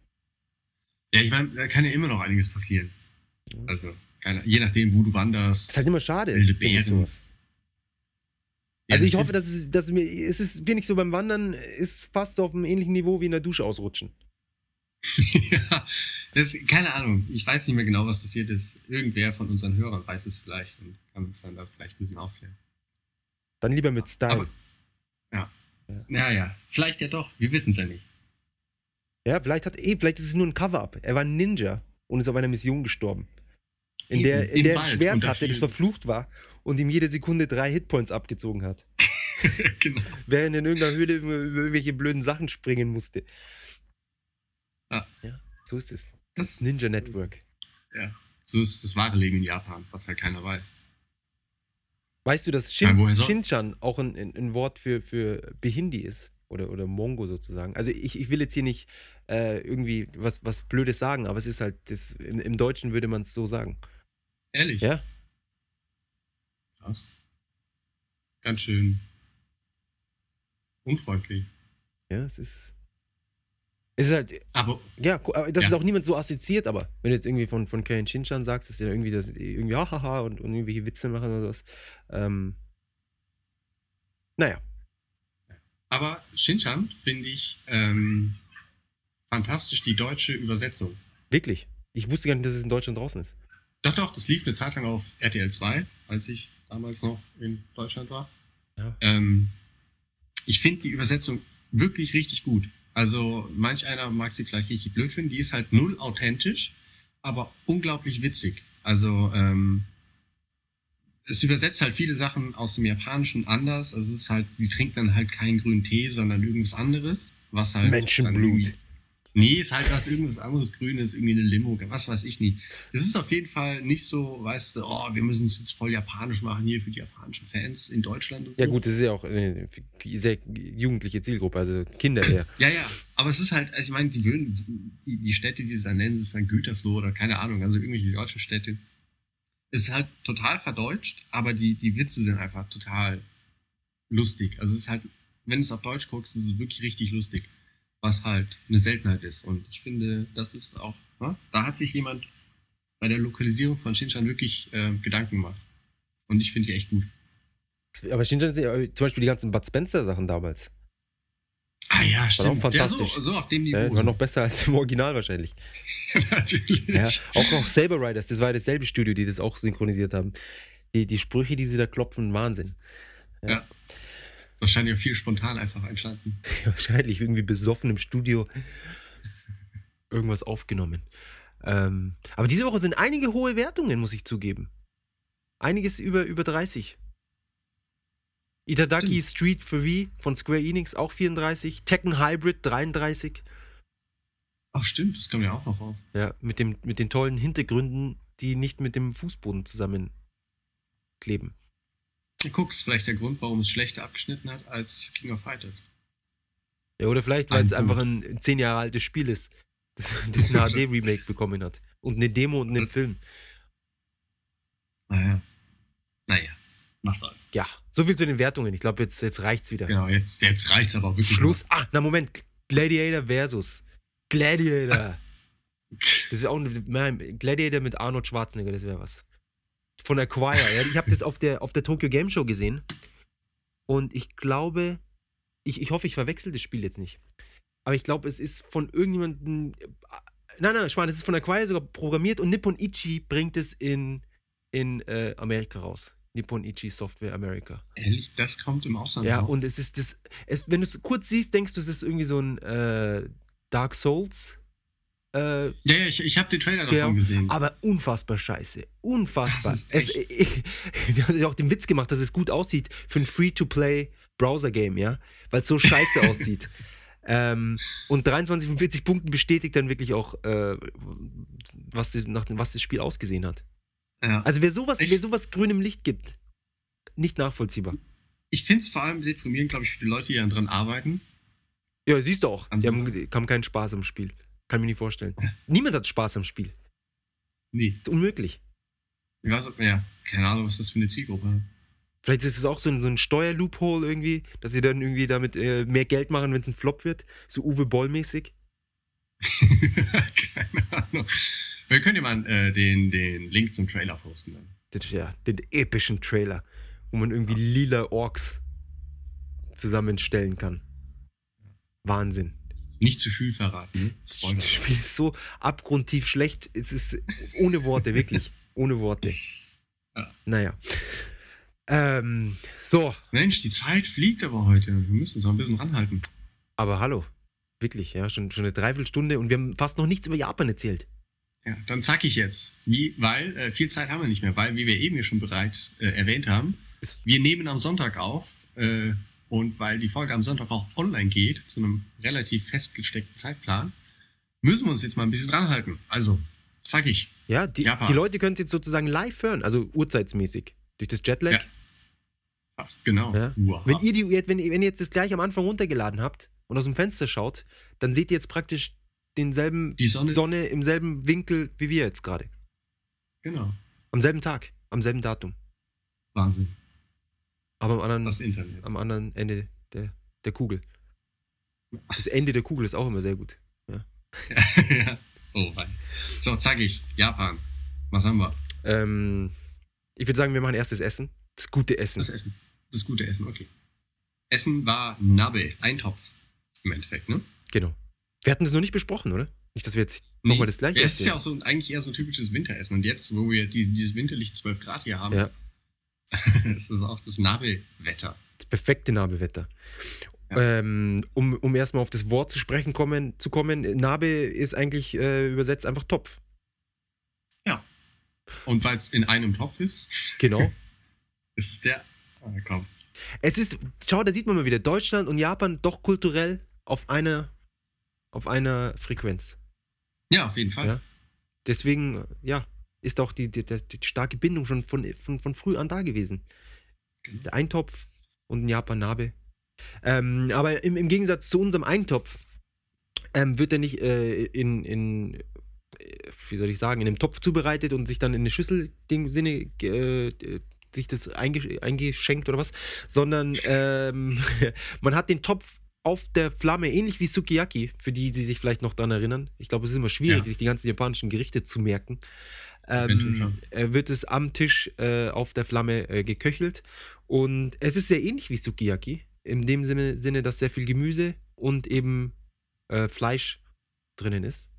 Ja, ich meine, da kann ja immer noch einiges passieren. Also, keine, je nachdem, wo du wanderst. Ist halt immer schade. Wilde Bären. Also ich hoffe, dass es, dass mir, es ist, ich so beim Wandern, ist fast so auf einem ähnlichen Niveau wie in der Dusche ausrutschen. [LAUGHS] ja, das, keine Ahnung. Ich weiß nicht mehr genau, was passiert ist. Irgendwer von unseren Hörern weiß es vielleicht und kann uns dann da vielleicht ein bisschen aufklären. Dann lieber mit Style. Aber- Naja, vielleicht ja doch. Wir wissen es ja nicht. Ja, vielleicht hat eh, vielleicht ist es nur ein Cover-up. Er war ein Ninja und ist auf einer Mission gestorben. In Eben, der, in der er ein Wald, Schwert hatte, das verflucht war und ihm jede Sekunde drei Hitpoints abgezogen hat. [LAUGHS] genau. Während er in irgendeiner Höhle über irgendwelche blöden Sachen springen musste. Ja. ja so ist es. Das, Ninja Network. so ist das wahre Leben in Japan, was halt keiner weiß. Weißt du, dass Ja, Shin, soll- Shinchan auch ein, ein, ein Wort für, für Behindi ist? Oder, oder Mongo sozusagen. Also ich, ich will jetzt hier nicht äh, irgendwie was, was Blödes sagen, aber es ist halt, das, im, im Deutschen würde man es so sagen. Ehrlich? Ja? Krass. Ganz schön unfreundlich. Ja, es ist. Es ist halt, Aber ja, aber das Ja. ist auch niemand so assoziiert, aber wenn du jetzt irgendwie von, von Karen Shinchan sagst, dass sie dann irgendwie das irgendwie hahaha und, und irgendwelche Witze machen oder sowas. Ähm, naja, Aber Shinchan finde ich ähm, fantastisch die deutsche Übersetzung. wirklich. Ich wusste gar nicht, dass es in Deutschland draußen ist. Doch, doch, das lief eine Zeit lang auf RTL 2, als ich damals noch in Deutschland war. Ja. Ähm, ich finde die Übersetzung wirklich richtig gut. Also manch einer mag sie vielleicht richtig blöd finden. Die ist halt null authentisch, aber unglaublich witzig. Also ähm, es übersetzt halt viele Sachen aus dem Japanischen anders. Also es ist halt, die trinkt dann halt keinen grünen Tee, sondern irgendwas anderes, was halt Menschenblut. Nee, ist halt was irgendwas anderes Grünes, irgendwie eine Limo, was weiß ich nicht. Es ist auf jeden Fall nicht so, weißt du, oh, wir müssen es jetzt voll japanisch machen hier für die japanischen Fans in Deutschland und so. Ja, gut, das ist ja auch eine sehr jugendliche Zielgruppe, also Kinder eher. Ja, ja, aber es ist halt, also ich meine, die die, die Städte, die sie dann nennen, ist dann Gütersloh oder keine Ahnung, also irgendwelche deutschen Städte. Es ist halt total verdeutscht, aber die, die Witze sind einfach total lustig. Also es ist halt, wenn du es auf Deutsch guckst, ist es wirklich richtig lustig, was halt eine Seltenheit ist. Und ich finde, das ist auch, ne? da hat sich jemand bei der Lokalisierung von Shinchan wirklich äh, Gedanken gemacht. Und ich finde die echt gut. Aber Shinchan ist ja zum Beispiel die ganzen Bud Spencer-Sachen damals. Ah ja, auch stimmt. fantastisch. Ja, so, so auf dem Niveau. Ja, war noch besser als im Original wahrscheinlich. [LAUGHS] Natürlich. Ja, auch, auch Saber Riders, das war ja dasselbe Studio, die das auch synchronisiert haben. Die, die Sprüche, die sie da klopfen, Wahnsinn. Wahrscheinlich auch viel spontan einfach entstanden. [LAUGHS] Wahrscheinlich irgendwie besoffen im Studio irgendwas aufgenommen. Ähm, aber diese Woche sind einige hohe Wertungen, muss ich zugeben. Einiges über, über 30. Itadaki Street 3 von Square Enix auch 34. Tekken Hybrid 33. Ach stimmt, das kommt ja auch noch auf. Ja, mit, dem, mit den tollen Hintergründen, die nicht mit dem Fußboden zusammenkleben. Guck, ist vielleicht der Grund, warum es schlechter abgeschnitten hat als King of Fighters. Ja, oder vielleicht, weil es einfach ein zehn Jahre altes Spiel ist, das, das ein [LAUGHS] HD-Remake bekommen hat. Und eine Demo und einen Film. Naja. Naja, was soll's. Ja, so viel zu den Wertungen. Ich glaube, jetzt, jetzt reicht's wieder. Genau, jetzt, jetzt reicht's aber auch wirklich. Schluss. Ah, na Moment. Gladiator versus Gladiator. [LAUGHS] Das wäre auch ein nein, Gladiator mit Arnold Schwarzenegger, das wäre was. Von Acquire. Ja, ich habe das auf der, auf der Tokyo Game Show gesehen. Und ich glaube, ich, ich hoffe, ich verwechsel das Spiel jetzt nicht. Aber ich glaube, es ist von irgendjemandem. Nein, nein, Schwan, es ist von Acquire sogar programmiert und Nippon Ichi bringt es in, in äh, Amerika raus. Nippon Ichi Software America. Ehrlich, das kommt im Ausland Ja, auch. und es ist das, es, wenn du es kurz siehst, denkst du, es ist irgendwie so ein äh, Dark Souls Äh, Ja, ja, ich, ich habe den Trailer davon Ja, gesehen. aber unfassbar scheiße. Unfassbar. Es, ich, wir haben ja auch den Witz gemacht, dass es gut aussieht für ein Free-to-Play-Browser-Game, ja? Weil es so scheiße [LAUGHS] aussieht. Ähm, und 23 von 40 Punkten bestätigt dann wirklich auch, äh, was, das, nach, was das Spiel ausgesehen hat. ja. Also wer sowas, Ich- wer sowas grünem Licht gibt, nicht nachvollziehbar. Ich finde es vor allem deprimierend, glaube ich, für die Leute, die daran arbeiten. Ja, siehst du auch. Die haben, haben keinen Spaß am Spiel. Kann mir nicht vorstellen. Niemand hat Spaß am Spiel. Nee. ist unmöglich. Ich weiß, ja, keine Ahnung, was das für eine Zielgruppe ist. Vielleicht ist es auch so ein, so ein Steuerloophole irgendwie, dass sie dann irgendwie damit äh, mehr Geld machen, wenn es ein Flop wird. So Uwe Boll-mäßig. [LAUGHS] keine Ahnung. Wir können ja mal äh, den, den Link zum Trailer posten dann. Das, ja, den epischen Trailer, wo man irgendwie lila Orks zusammenstellen kann. Wahnsinn. Nicht zu viel verraten. Spoiler. Das Spiel ist so abgrundtief schlecht. Es ist ohne Worte, wirklich. Ohne Worte. [LAUGHS] Ja. Naja. Ähm, so, Mensch, die Zeit fliegt aber heute. Wir müssen uns mal ein bisschen ranhalten. aber hallo. Wirklich, ja, schon, schon eine Dreiviertelstunde und wir haben fast noch nichts über Japan erzählt. Ja, dann zack ich jetzt. Wie, weil äh, viel Zeit haben wir nicht mehr, weil, wie wir eben ja schon bereit äh, erwähnt haben, Ist- wir nehmen am Sonntag auf äh, und weil die Folge am Sonntag auch online geht, zu einem relativ festgesteckten Zeitplan, müssen wir uns jetzt mal ein bisschen dranhalten. Also, zack ich. Ja, die, die Leute können es jetzt sozusagen live hören, also uhrzeitsmäßig. Durch das Jetlag. Ja. Fast, genau. Ja. Wenn, ihr die, wenn, wenn ihr jetzt das gleich am Anfang runtergeladen habt und aus dem Fenster schaut, dann seht ihr jetzt praktisch denselben Die Sonne- Sonne im selben Winkel wie wir jetzt gerade. Genau. Am selben Tag, am selben Datum. Wahnsinn. Aber am anderen, Das Internet. am anderen Ende der, der Kugel. Das Ende der Kugel ist auch immer sehr gut. [LAUGHS] ja. Oh, wei. So, zack ich. Japan. Was haben wir? Ähm, ich würde sagen, wir machen erst das Essen. Das gute Essen. Das Essen. Das gute Essen, okay. Essen war Nabe, Eintopf. Im Endeffekt, ne? Genau. Wir hatten das noch nicht besprochen, oder? Nicht, dass wir jetzt Nee, nochmal das gleiche Es ist ja auch so, eigentlich eher so ein typisches Winteressen. Und jetzt, wo wir die, dieses winterliche 12 Grad hier haben, Ja. [LAUGHS] ist das auch das Nabe-Wetter. Das perfekte Nabewetter. Ja. Ähm, um, um erstmal auf das Wort zu sprechen kommen, zu kommen, Nabe ist eigentlich äh, übersetzt einfach Topf. Und weil es in einem Topf ist, Genau. [LAUGHS] ist es der. Ah, komm. es ist, schau, da sieht man mal wieder, Deutschland und Japan doch kulturell auf einer, auf einer Frequenz. Ja, auf jeden Fall. Ja. Deswegen, ja, ist auch die, die, die, starke Bindung schon von, von, von früh an da gewesen. Genau. Der Eintopf und in Japan Nabe. Ähm, aber im, im Gegensatz zu unserem Eintopf ähm, wird er nicht äh, in, in, äh, wie soll ich sagen, in einem Topf zubereitet und sich dann in eine Schüssel, dem Sinne, äh, äh, sich das einge eingeschenkt oder was, sondern ähm, [LAUGHS] man hat den Topf auf der Flamme, ähnlich wie Sukiyaki, für die, die sich vielleicht noch daran erinnern. Ich glaube, es ist immer schwierig, Ja. sich die ganzen japanischen Gerichte zu merken. Ähm, äh, wird es am Tisch äh, auf der Flamme äh, geköchelt. Und es ist sehr ähnlich wie Sukiyaki. In dem Sinne, Sinne dass sehr viel Gemüse und eben äh, Fleisch drinnen ist.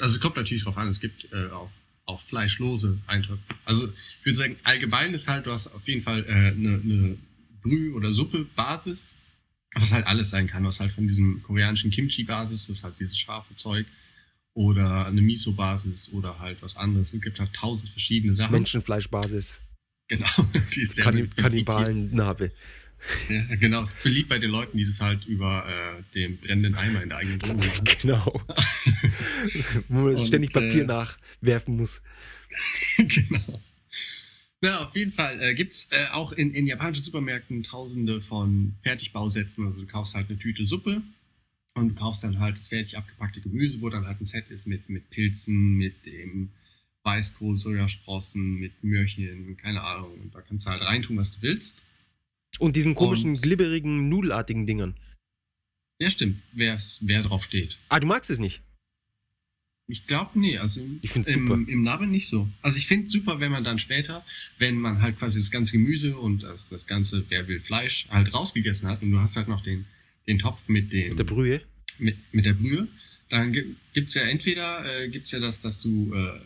Also es kommt natürlich drauf an, es gibt äh, auch, auch fleischlose Eintöpfe. Also ich würde sagen, allgemein ist halt, du hast auf jeden Fall eine äh, ne- ne Brüh- oder Suppe-Basis, was halt alles sein kann, was halt von diesem koreanischen Kimchi-Basis, das ist halt dieses scharfe Zeug, oder eine Miso-Basis oder halt was anderes. Es gibt halt tausend verschiedene Sachen. Menschenfleischbasis. Genau, [LAUGHS] die ist sehr Kanni beliebt. Kannibalen-Nabe. Ja, genau, es ist beliebt bei den Leuten, die das halt über äh, den brennenden Eimer in der eigenen Wohnung [LAUGHS] machen. Genau. [LAUGHS] Wo man Und, ständig Papier äh, nachwerfen muss. genau. Na, auf jeden Fall äh, gibt es äh, auch in, in japanischen Supermärkten tausende von Fertigbausätzen. Also du kaufst halt eine Tüte Suppe und du kaufst dann halt das fertig abgepackte Gemüse, wo dann halt ein Set ist mit, mit Pilzen, mit dem Weißkohl, Sojasprossen, mit Möhrchen, keine Ahnung. Und da kannst du halt reintun, was du willst. Und diesen komischen, Und- glibberigen, nudelartigen Dingern. Ja, stimmt, wer's, wer drauf steht. Ah, du magst es nicht? Ich glaube, nee, also im, Ich find's im, super. im Nabe nicht so. Also ich finde super, wenn man dann später, wenn man halt quasi das ganze Gemüse und das, das ganze, wer will Fleisch, halt rausgegessen hat und du hast halt noch den, den Topf mit dem Mit der Brühe? mit, mit der Brühe, dann gibt es ja entweder, äh, gibt es ja das, dass du, äh,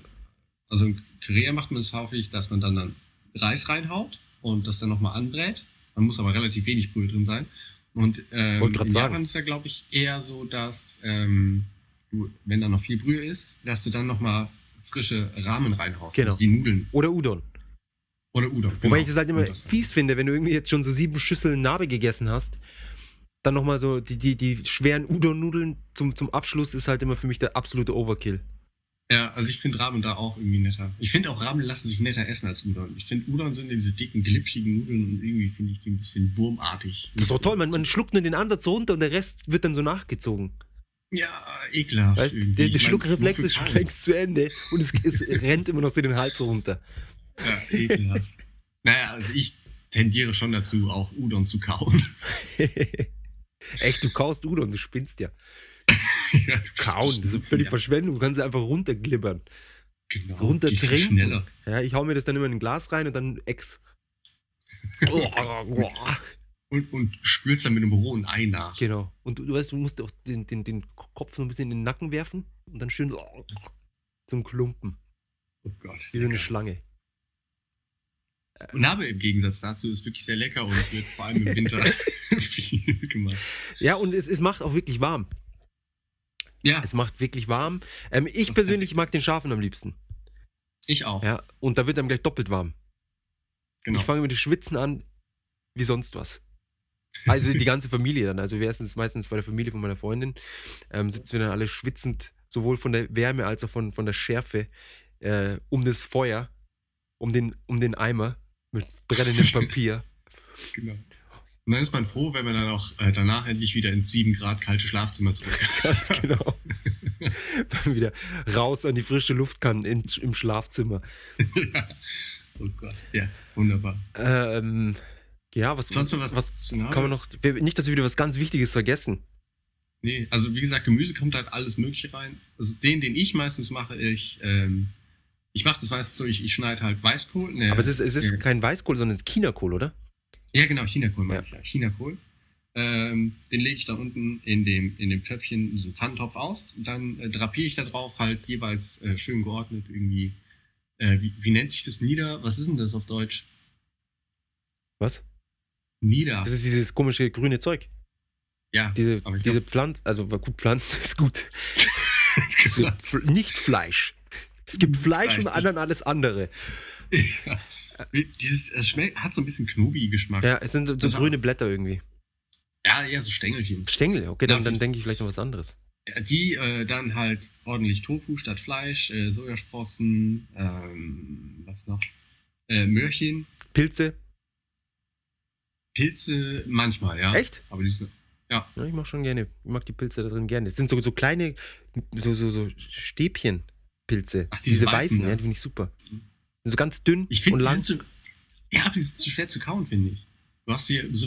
also in Korea macht man es häufig, dass man dann, dann Reis reinhaut und das dann nochmal anbrät. Man muss aber relativ wenig Brühe drin sein. Und ähm, in sagen. Japan ist ja, glaube ich, eher so, dass, ähm, du, wenn da noch viel Brühe ist, dass du dann nochmal frische Rahmen reinhaust. Genau. Also die Nudeln. Oder Udon. Oder Udon. Wobei genau. ich es halt immer das- fies finde, wenn du irgendwie jetzt schon so sieben Schüsseln Nabe gegessen hast, dann nochmal so die, die, die schweren Udon-Nudeln zum, zum Abschluss ist halt immer für mich der absolute Overkill. Ja, also ich finde Ramen da auch irgendwie netter. Ich finde auch Ramen lassen sich netter essen als Udon. Ich finde Udon sind diese dicken, glitschigen Nudeln und irgendwie finde ich die ein bisschen wurmartig. Das ist doch toll, man, man schluckt nur den Ansatz so runter und der Rest wird dann so nachgezogen. Ja, ekelhaft. Weißt, irgendwie. der, der Schluckreflex ist schon längst zu Ende und es, es rennt immer noch so den Hals runter. Ja, ekelhaft. [LAUGHS] naja, also ich tendiere schon dazu, auch Udon zu kauen. [LAUGHS] [LAUGHS] Echt, du kaust Udon, du spinnst ja. [LAUGHS] ja, du Kauen, das ist völlig ja, Verschwendung, du kannst sie einfach runterglibbern. genau. runter Geht viel trinken. schneller. Ja, ich hau mir das dann immer in ein Glas rein und dann ex. [LAUGHS] Und, und spürst dann mit einem rohen Ei nach. Genau. Und du, du weißt, du musst auch den, den, den Kopf so ein bisschen in den Nacken werfen und dann schön zum Klumpen, Oh Gott. wie so eine lecker. Schlange. Nabe im Gegensatz dazu ist wirklich sehr lecker und wird vor allem im Winter [LAUGHS] viel gemacht. Ja, und es, es macht auch wirklich warm. Ja, Es macht wirklich warm. Ähm, ich persönlich mag den scharfen am liebsten. ich auch. Ja, und da wird einem gleich doppelt warm. genau. Ich fange mit dem Schwitzen an, wie sonst was. Also die ganze Familie dann. Also wir essen es meistens bei der Familie von meiner Freundin. Ähm, sitzen wir dann alle schwitzend, sowohl von der Wärme als auch von, von der Schärfe, äh, um das Feuer, um den, um den Eimer mit brennendem [LAUGHS] Papier. genau. Und dann ist man froh, wenn man dann auch äh, danach endlich wieder ins 7 Grad kalte Schlafzimmer zurück [LAUGHS] Ganz genau. [LAUGHS] Dann wieder raus an die frische Luft kann in, im Schlafzimmer. ja. Oh Gott. Ja, wunderbar. Ähm, ja, was, Sonst noch was, was, kann man noch. Nicht, dass wir wieder was ganz Wichtiges vergessen. Nee, also wie gesagt, Gemüse kommt halt alles Mögliche rein. Also den, den ich meistens mache, ich, ähm, ich mache das meistens so, ich, ich schneide halt Weißkohl. ne, Aber es ist, es ist ja, kein Weißkohl, sondern es ist Chinakohl, oder? Ja, genau, Chinakohl meine Ja. ich ja. Chinakohl. Ähm, den lege ich da unten in dem, in dem Töpfchen, in diesem Pfannentopf aus. Dann äh, drapiere ich da drauf halt jeweils äh, schön geordnet irgendwie. Äh, wie, wie nennt sich das? Nieder? Was ist denn das auf Deutsch? Was? Nieder. Das ist dieses komische grüne Zeug. Ja, Diese, diese glaub- Pflanze, also gut, Pflanzen [LAUGHS] ist gut. [LAUGHS] Nicht Fleisch. Es gibt Nicht Fleisch und dann alles andere. [LAUGHS] ja. Dieses, es schmeckt, hat so ein bisschen Knobi-Geschmack. Ja, es sind so, so grüne Blätter irgendwie. ja, eher so Stängelchen. Stängel, okay, dann, Ja, dann denke ich vielleicht an was anderes. Ja, Die äh, dann halt ordentlich Tofu statt Fleisch, äh, Sojasprossen, ähm, was noch? Äh, Möhrchen, Pilze. Pilze, manchmal, ja. Echt? Aber die sind, Ja, ich mag schon gerne. Ich mag die Pilze da drin gerne. Es sind so, so kleine, so, so, so Stäbchen-Pilze. Ach, diese weißen, weißen, ja. die finde ich super. So ganz dünn ich finde, und die lang. sind zu, ja, aber die sind zu schwer zu kauen, finde ich. Du hast hier, so,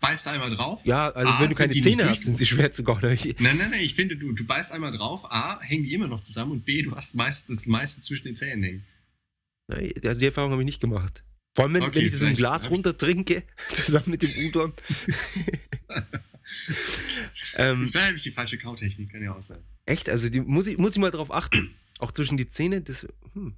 beißt einmal drauf. Ja, also Ah, wenn du keine Zähne hast, sind sie schwer zu kauen. [LAUGHS] Nein, nein, nein, ich finde, du, du beißt einmal drauf, A, hängen die immer noch zusammen und B, du hast meist, das meiste zwischen den Zähnen hängen. Nein, Also die Erfahrung habe ich nicht gemacht. Vor allem, wenn, Okay, wenn ich das im Glas hab ich- runter trinke, [LAUGHS] zusammen mit dem Udon. [LAUGHS] ähm, Vielleicht habe ich die falsche Kautechnik, kann ja auch sein. echt, also die, muss, ich, muss ich mal drauf achten. Auch zwischen die Zähne, das. Hm.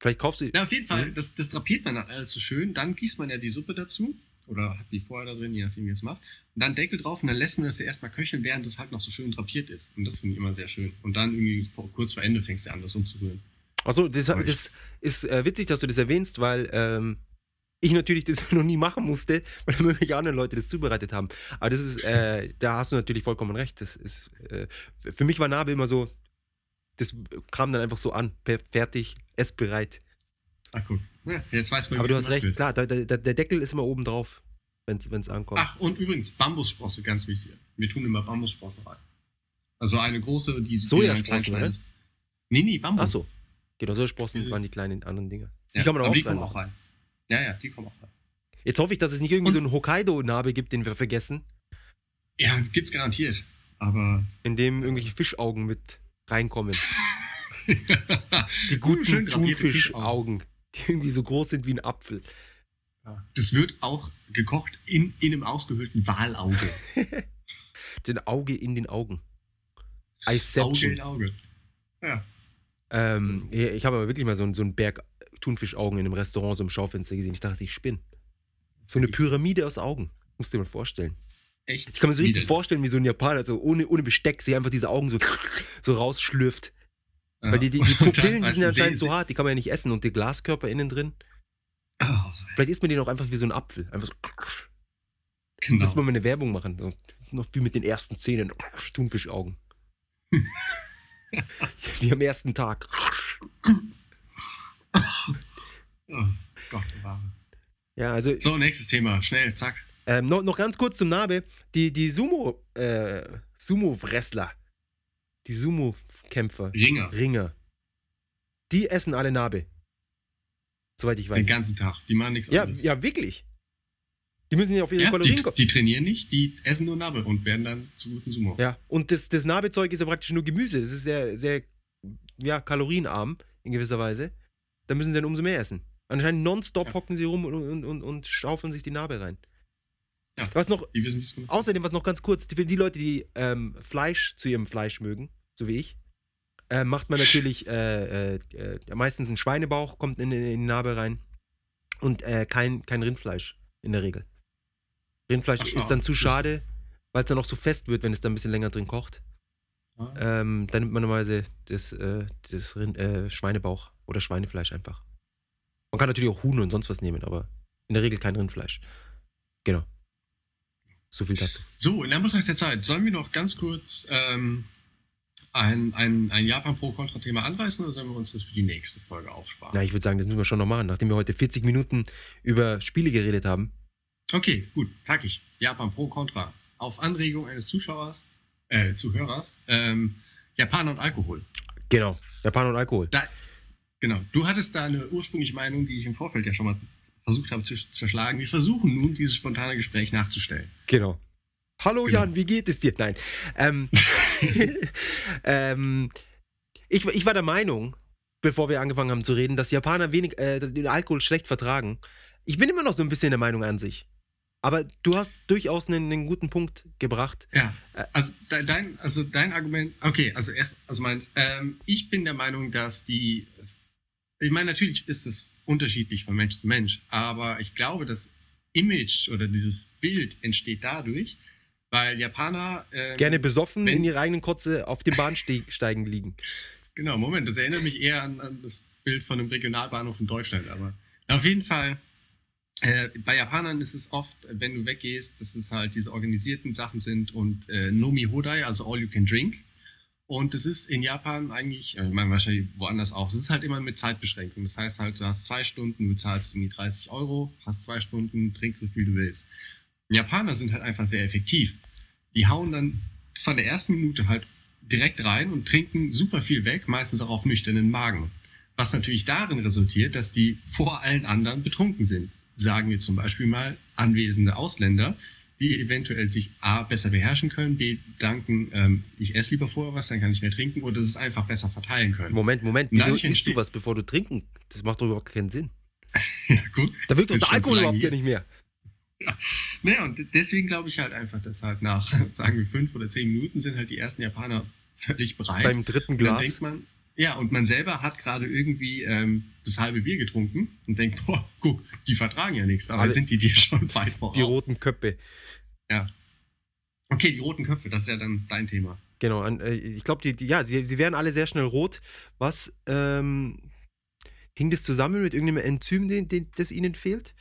Vielleicht kaufst du. Na, auf jeden Fall, Mhm. das, das drapiert man dann alles so schön. Dann gießt man ja die Suppe dazu. Oder hat die vorher da drin, je nachdem, wie ihr es macht. Und dann Deckel drauf und dann lässt man das ja erstmal köcheln, während es halt noch so schön drapiert ist. Und das finde ich immer sehr schön. Und dann irgendwie vor, kurz vor Ende fängst du an, das umzurühren. Achso, das, das ist äh, witzig, dass du das erwähnst, weil ähm, ich natürlich das [LAUGHS] noch nie machen musste, weil irgendwelche anderen Leute das zubereitet haben. Aber das ist, äh, da hast du natürlich vollkommen recht. Das ist, äh, für mich war Nabe immer so, das kam dann einfach so an, fertig, essbereit. Ah, guck. Ja, jetzt weiß man, Aber du hast recht, wird. klar, da, da, der Deckel ist immer oben drauf, wenn es ankommt. Ach, und übrigens, Bambussprosse, ganz wichtig. Wir tun immer Bambussprosse rein. Also eine große, die die Sojasprossen, oder? schneidest. Nee, nee, Bambus. Achso, genau, so Sprossen Diese- waren die kleinen anderen Dinger. Die Ja, kann man aber auch die kommen auch rein. Ja, ja, die kommen auch rein. Jetzt hoffe ich, dass es nicht irgendwie Und- so einen Hokkaido-Nabe gibt, den wir vergessen, Ja, gibt's garantiert. Aber in dem irgendwelche Fischaugen mit reinkommen. [LAUGHS] die guten Thunfischaugen, die irgendwie so groß sind wie ein Apfel. Das wird auch gekocht in, in einem ausgehöhlten Walauge. [LAUGHS] Den Auge in den Augen. Auge in Auge. Ja. Ähm, ich habe aber wirklich mal so, einen- so einen Berg Thunfischaugen in einem Restaurant so im Schaufenster gesehen. Ich dachte, ich spinne. So eine Pyramide aus Augen. Musst du dir mal vorstellen. Echt. Ich kann mir so richtig vorstellen, wie so ein Japaner so ohne, ohne Besteck sich einfach diese Augen so, so rausschlürft. Ja. Weil die, die, die [LAUGHS] Pupillen, die sind anscheinend so hart, die kann man ja nicht essen und der Glaskörper innen drin. Oh, Vielleicht isst man den auch einfach wie so ein Apfel. Einfach so. genau. Müssen wir mal eine Werbung machen. So, noch wie mit den ersten Zähnen. Thunfischaugen. [LAUGHS] wie am ersten Tag. Oh, Gott bewahre. Ja, also So, nächstes Thema. Schnell, zack. Ähm, noch, noch ganz kurz zum Nabe. Die, die Sumo, äh, Sumo-Wrestler, die Sumo-Kämpfer, Ringer. Ringer, die essen alle Nabe. Soweit ich Den weiß. ganzen Tag. Die machen nichts Ja, anderes. ja, wirklich. Die müssen ja auf ihre Ja, Kalorien die, kommen. die trainieren nicht, die essen nur Nabe und werden dann zu guten Sumo. Ja, und das, das Nabezeug ist ja praktisch nur Gemüse. Das ist sehr, sehr ja, kalorienarm in gewisser Weise. Da müssen sie dann umso mehr essen. Anscheinend nonstop Ja. hocken sie rum und, und, und, und schaufeln sich die Nabe rein. Ja. Was noch, außerdem, was noch ganz kurz, für die Leute, die ähm, Fleisch zu ihrem Fleisch mögen, so wie ich, äh, macht man natürlich äh, äh, äh, meistens einen Schweinebauch, kommt in, in, in die Narbe rein und äh, kein, kein Rindfleisch in der Regel. Rindfleisch Ach, ist dann zu schade, weil es dann auch so fest wird, wenn es dann ein bisschen länger drin kocht. Ah. Ähm, dann nimmt man normalerweise das, äh, das Rind, Schweinebauch oder Schweinefleisch einfach. Man kann natürlich auch Huhn und sonst was nehmen, aber in der Regel kein Rindfleisch. Genau. So viel dazu. So, in Anbetracht der Zeit, sollen wir noch ganz kurz ähm, ein, ein, ein Japan-Pro-Kontra-Thema anreißen oder sollen wir uns das für die nächste Folge aufsparen? Na, ich würde sagen, das müssen wir schon noch machen, nachdem wir heute 40 Minuten über Spiele geredet haben. Okay, gut, zack ich. Japan Pro-Kontra. Auf Anregung eines Zuschauers, äh, Zuhörers, ähm, Japan und Alkohol. Genau. Japan und Alkohol. Da, genau, du hattest da eine ursprüngliche Meinung, die ich im Vorfeld ja schon mal versucht habe zu zerschlagen. Wir versuchen nun, dieses spontane Gespräch nachzustellen. Genau. Hallo Genau. Jan, wie geht es dir? Nein. Ähm, [LAUGHS] ähm, ich, ich war der Meinung, bevor wir angefangen haben zu reden, dass Japaner wenig, äh, den Alkohol schlecht vertragen. Ich bin immer noch so ein bisschen der Meinung an sich. Aber du hast durchaus einen, einen guten Punkt gebracht. Ja, Äh, also de- dein, also dein Argument, okay, also erst, also mein, ähm, ich bin der Meinung, dass die, ich meine, natürlich ist es unterschiedlich von Mensch zu Mensch, aber ich glaube, das Image oder dieses Bild entsteht dadurch, weil Japaner ähm, Gerne besoffen wenn- in ihrer eigenen Kotze auf dem Bahnsteigen liegen. [LAUGHS] Genau, Moment, das erinnert mich eher an, an das Bild von einem Regionalbahnhof in Deutschland, aber auf jeden Fall, äh, bei Japanern ist es oft, wenn du weggehst, dass es halt diese organisierten Sachen sind und äh, Nomi Hodai, also All You Can Drink. Und das ist in Japan eigentlich, äh, ich meine wahrscheinlich woanders auch, das ist halt immer mit Zeitbeschränkung. Das heißt halt, du hast zwei Stunden, du zahlst irgendwie 30 Euro, hast zwei Stunden, trink so viel du willst. Japaner sind halt einfach sehr effektiv. Die hauen dann von der ersten Minute halt direkt rein und trinken super viel weg, meistens auch auf nüchternen Magen. Was natürlich darin resultiert, dass die vor allen anderen betrunken sind. Sagen wir zum Beispiel mal anwesende Ausländer, die eventuell sich A besser beherrschen können, B danken, ähm, ich esse lieber vorher was, dann kann ich mehr trinken oder es einfach besser verteilen können. Moment, Moment, wieso isst du was, bevor du trinken? Das macht doch überhaupt keinen Sinn. [LAUGHS] Ja, gut. Da wirkt doch der Alkohol überhaupt ja hier. nicht mehr. [LAUGHS] Naja, und deswegen glaube ich halt einfach, dass halt nach, [LAUGHS] sagen wir, fünf oder zehn Minuten sind halt die ersten Japaner völlig bereit. Beim dritten Und dann Glas. denkt man, ja, und man selber hat gerade irgendwie ähm, das halbe Bier getrunken und denkt, boah, guck, die vertragen ja nichts, aber Alle- sind die dir schon weit voraus. Die roten Köpfe. Okay, die roten Köpfe, das ist ja dann dein Thema. Genau, äh, ich glaube, die, die, ja, sie, sie werden alle sehr schnell rot. Was ähm, hing das zusammen mit irgendeinem Enzym, den, den, das ihnen fehlt?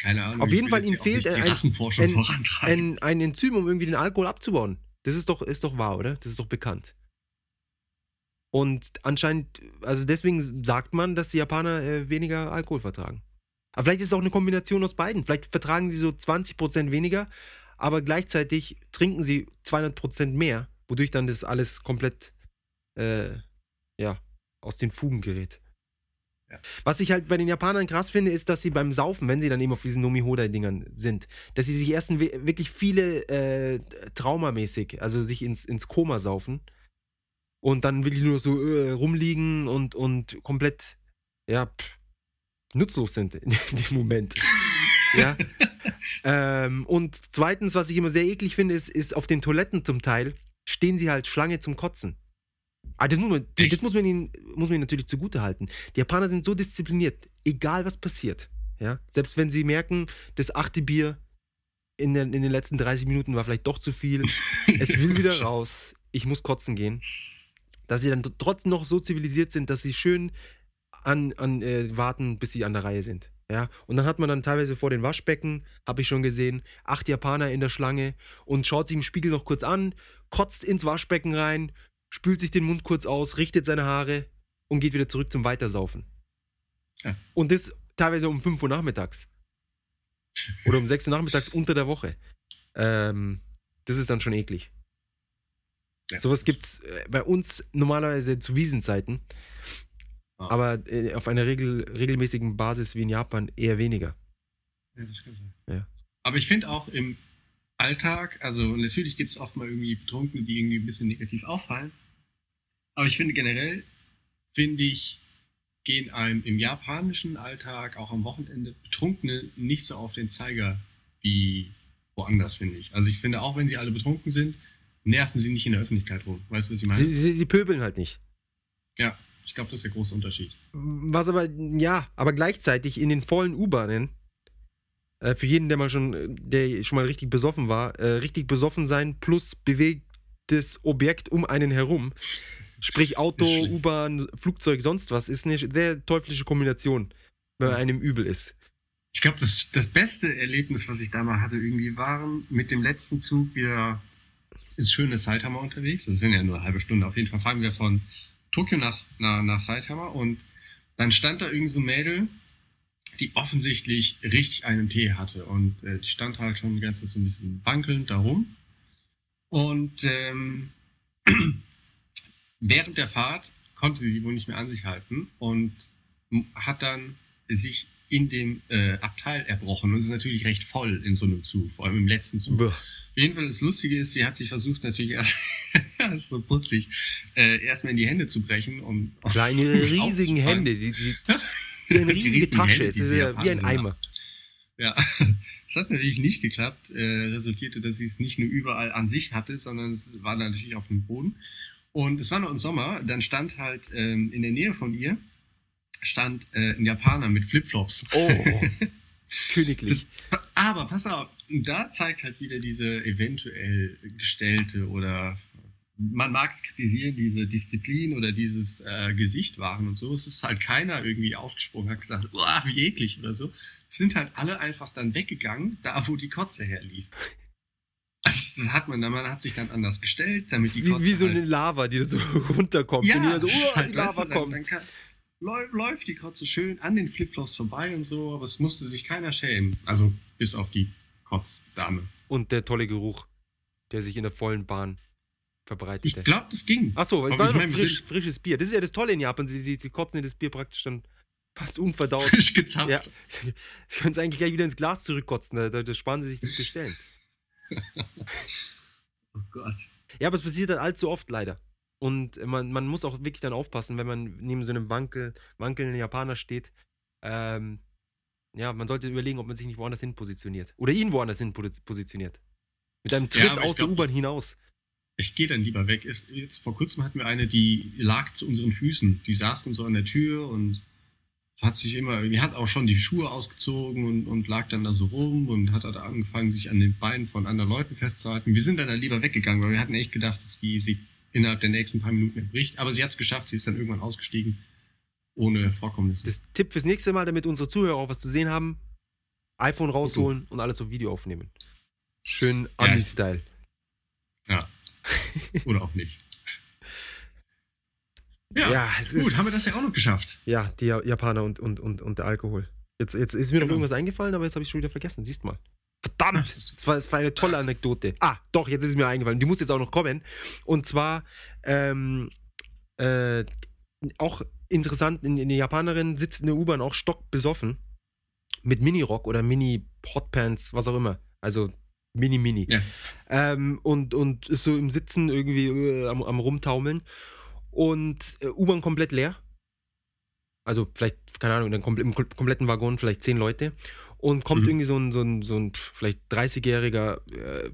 Keine Ahnung. Auf jeden Fall, ihnen fehlt ein- ein-. Ein, ein Enzym, um irgendwie den Alkohol abzubauen. Das ist doch, ist doch wahr, oder? Das ist doch bekannt. Und anscheinend, also deswegen sagt man, dass die Japaner äh, weniger Alkohol vertragen. Aber vielleicht ist es auch eine Kombination aus beiden. Vielleicht vertragen sie so 20% weniger, aber gleichzeitig trinken sie 200% mehr, wodurch dann das alles komplett äh, ja, aus den Fugen gerät. Ja. Was ich halt bei den Japanern krass finde, ist, dass sie beim Saufen, wenn sie dann eben auf diesen Nomi-Hodai-Dingern sind, dass sie sich erst wirklich viele äh, traumamäßig, also sich ins, ins Koma saufen und dann wirklich nur so äh, rumliegen und, und komplett, ja, pff, nutzlos sind in dem Moment. [LAUGHS] ja. Ähm, und zweitens, was ich immer sehr eklig finde, ist, ist auf den Toiletten zum Teil stehen sie halt Schlange zum Kotzen. Aber das muss man, Echt? das muss man, ihnen, muss man ihnen natürlich zugute halten. Die Japaner sind so diszipliniert, egal was passiert. Ja? Selbst wenn sie merken, das achte Bier in den, in den letzten 30 Minuten war vielleicht doch zu viel. [LAUGHS] Es will wieder raus. Ich muss kotzen gehen. Dass sie dann trotzdem noch so zivilisiert sind, dass sie schön an, an äh, warten, bis sie an der Reihe sind. Ja, und dann hat man dann teilweise vor den Waschbecken, habe ich schon gesehen, acht Japaner in der Schlange und schaut sich im Spiegel noch kurz an, kotzt ins Waschbecken rein, spült sich den Mund kurz aus, richtet seine Haare und geht wieder zurück zum Weitersaufen. Ja. Und das teilweise um 5 Uhr nachmittags. Oder um 6 Uhr nachmittags unter der Woche. Ähm, das ist dann schon eklig. Ja. Sowas gibt es bei uns normalerweise zu Wiesenzeiten, Aber äh, auf einer regel, regelmäßigen Basis wie in Japan eher weniger. Ja, das kann sein. Ja. Aber ich finde auch im Alltag, also natürlich gibt es oft mal irgendwie Betrunkene, die irgendwie ein bisschen negativ auffallen. Aber ich finde generell, finde ich, gehen einem im japanischen Alltag, auch am Wochenende, Betrunkene nicht so auf den Zeiger wie woanders, finde ich. Also ich finde, auch wenn sie alle betrunken sind, nerven sie nicht in der Öffentlichkeit rum. Weißt du, was ich meine? Sie, sie, sie pöbeln halt nicht. ja, ich glaube, das ist der große Unterschied. Was aber, ja, aber gleichzeitig in den vollen U-Bahnen, äh, für jeden, der mal schon, der schon mal richtig besoffen war, äh, richtig besoffen sein plus bewegtes Objekt um einen herum, sprich Auto, Ist. U-Bahn, Flugzeug, sonst was, ist eine sehr teuflische Kombination, wenn Ja. einem übel ist. Ich glaube, das, das beste Erlebnis, was ich da mal hatte, irgendwie waren mit dem letzten Zug wieder ins schöne Saitama unterwegs. Das sind ja nur eine halbe Stunde. Auf jeden Fall fahren wir von Tokio nach, nach, nach Saitama und dann stand da irgend so ein Mädel, die offensichtlich richtig einen Tee hatte und äh, die stand halt schon die ganze Zeit so ein bisschen wankelnd da rum. Und ähm, [CLEARS THROAT] während der Fahrt konnte sie sie wohl nicht mehr an sich halten und hat dann sich in dem äh, Abteil erbrochen und es ist natürlich recht voll in so einem Zug, vor allem im letzten Zug. Buh. Auf jeden Fall, das Lustige ist, sie hat sich versucht, natürlich erst, [LAUGHS] so putzig, äh, erstmal in die Hände zu brechen, um. [LAUGHS] Kleine, um's riesigen. Hände, die, die, [LAUGHS] wie eine riesige Tasche, Hände, es ist ja wie ein Eimer. Ja, es hat natürlich nicht geklappt. Äh, resultierte, dass sie es nicht nur überall an sich hatte, sondern es war natürlich auf dem Boden. Und es war noch im Sommer, dann stand halt ähm, in der Nähe von ihr stand äh, ein Japaner mit Flipflops. Oh, [LAUGHS] königlich. Aber pass auf, da zeigt halt wieder diese eventuell gestellte oder man mag es kritisieren, diese Disziplin oder dieses äh, Gesicht wahren und so. Es ist halt keiner irgendwie aufgesprungen, hat gesagt, "Uah, wie eklig oder so. Es sind halt alle einfach dann weggegangen, da wo die Kotze herlief. Also das hat man dann, man hat sich dann anders gestellt, damit die Wie, Kotze wie so halt, eine Lava, die da so [LAUGHS] runterkommt. ja, und jeder so, oh, halt, die weißt Lava du, dann, kommt. Dann kann, läu- läuft die Kotze schön an den Flipflops vorbei und so, aber es musste sich keiner schämen. Also bis auf die Kotzdame. Und der tolle Geruch, der sich in der vollen Bahn Ich verbreitete. glaube, das ging. Achso, es aber war ich mein, frisch, frisches Bier. Das ist ja das Tolle in Japan. Sie, sie, sie kotzen in das Bier praktisch dann fast unverdaut. Frisch gezapft. Ja. [LAUGHS] Sie können es eigentlich gleich wieder ins Glas zurückkotzen. Da, da, da sparen sie sich das Bestellen. [LAUGHS] Oh Gott. Ja, aber es passiert dann allzu oft leider. Und man, man muss auch wirklich dann aufpassen, wenn man neben so einem Wankel, wankelnden Japaner steht. Ähm, ja, man sollte überlegen, ob man sich nicht woanders hin positioniert. Oder ihn woanders hin posi- positioniert. Mit einem Tritt ich aus der glaub- U-Bahn hinaus. Ich gehe dann lieber weg. Ist, jetzt vor kurzem hatten wir eine, die lag zu unseren Füßen. Die saß dann so an der Tür und hat sich immer, die hat auch schon die Schuhe ausgezogen und, und lag dann da so rum und hat dann angefangen, sich an den Beinen von anderen Leuten festzuhalten. Wir sind dann, dann lieber weggegangen, weil wir hatten echt gedacht, dass die sich innerhalb der nächsten paar Minuten erbricht. Aber sie hat es geschafft, sie ist dann irgendwann ausgestiegen. Ohne Vorkommnisse. Das Tipp fürs nächste Mal, damit unsere Zuhörer auch was zu sehen haben: iPhone rausholen und alles auf Video aufnehmen. Schön Ja, Ami-Style. [LAUGHS] Oder auch nicht. Ja, Ja, gut, ist- haben wir das ja auch noch geschafft. Ja, die Ja- Japaner und, und, und, und der Alkohol. Jetzt, jetzt ist mir noch Genau. irgendwas eingefallen, aber jetzt habe ich schon wieder vergessen. Siehst mal. Verdammt! Das- war, das war eine tolle Anekdote. Ah, doch, jetzt ist es mir eingefallen. Die muss jetzt auch noch kommen. Und zwar, ähm, äh, auch interessant, in, in der Japanerin sitzt in der U-Bahn auch stockbesoffen. Mit Mini-Rock oder Mini-Hotpants, was auch immer. Also Mini-Mini. Ja. Ähm, und, und ist so im Sitzen irgendwie äh, am, am Rumtaumeln. Und äh, U-Bahn komplett leer. Also vielleicht, keine Ahnung, im kom- kompletten Waggon vielleicht zehn Leute. Und kommt Mhm. irgendwie so ein, so ein, so ein vielleicht 30-jähriger äh,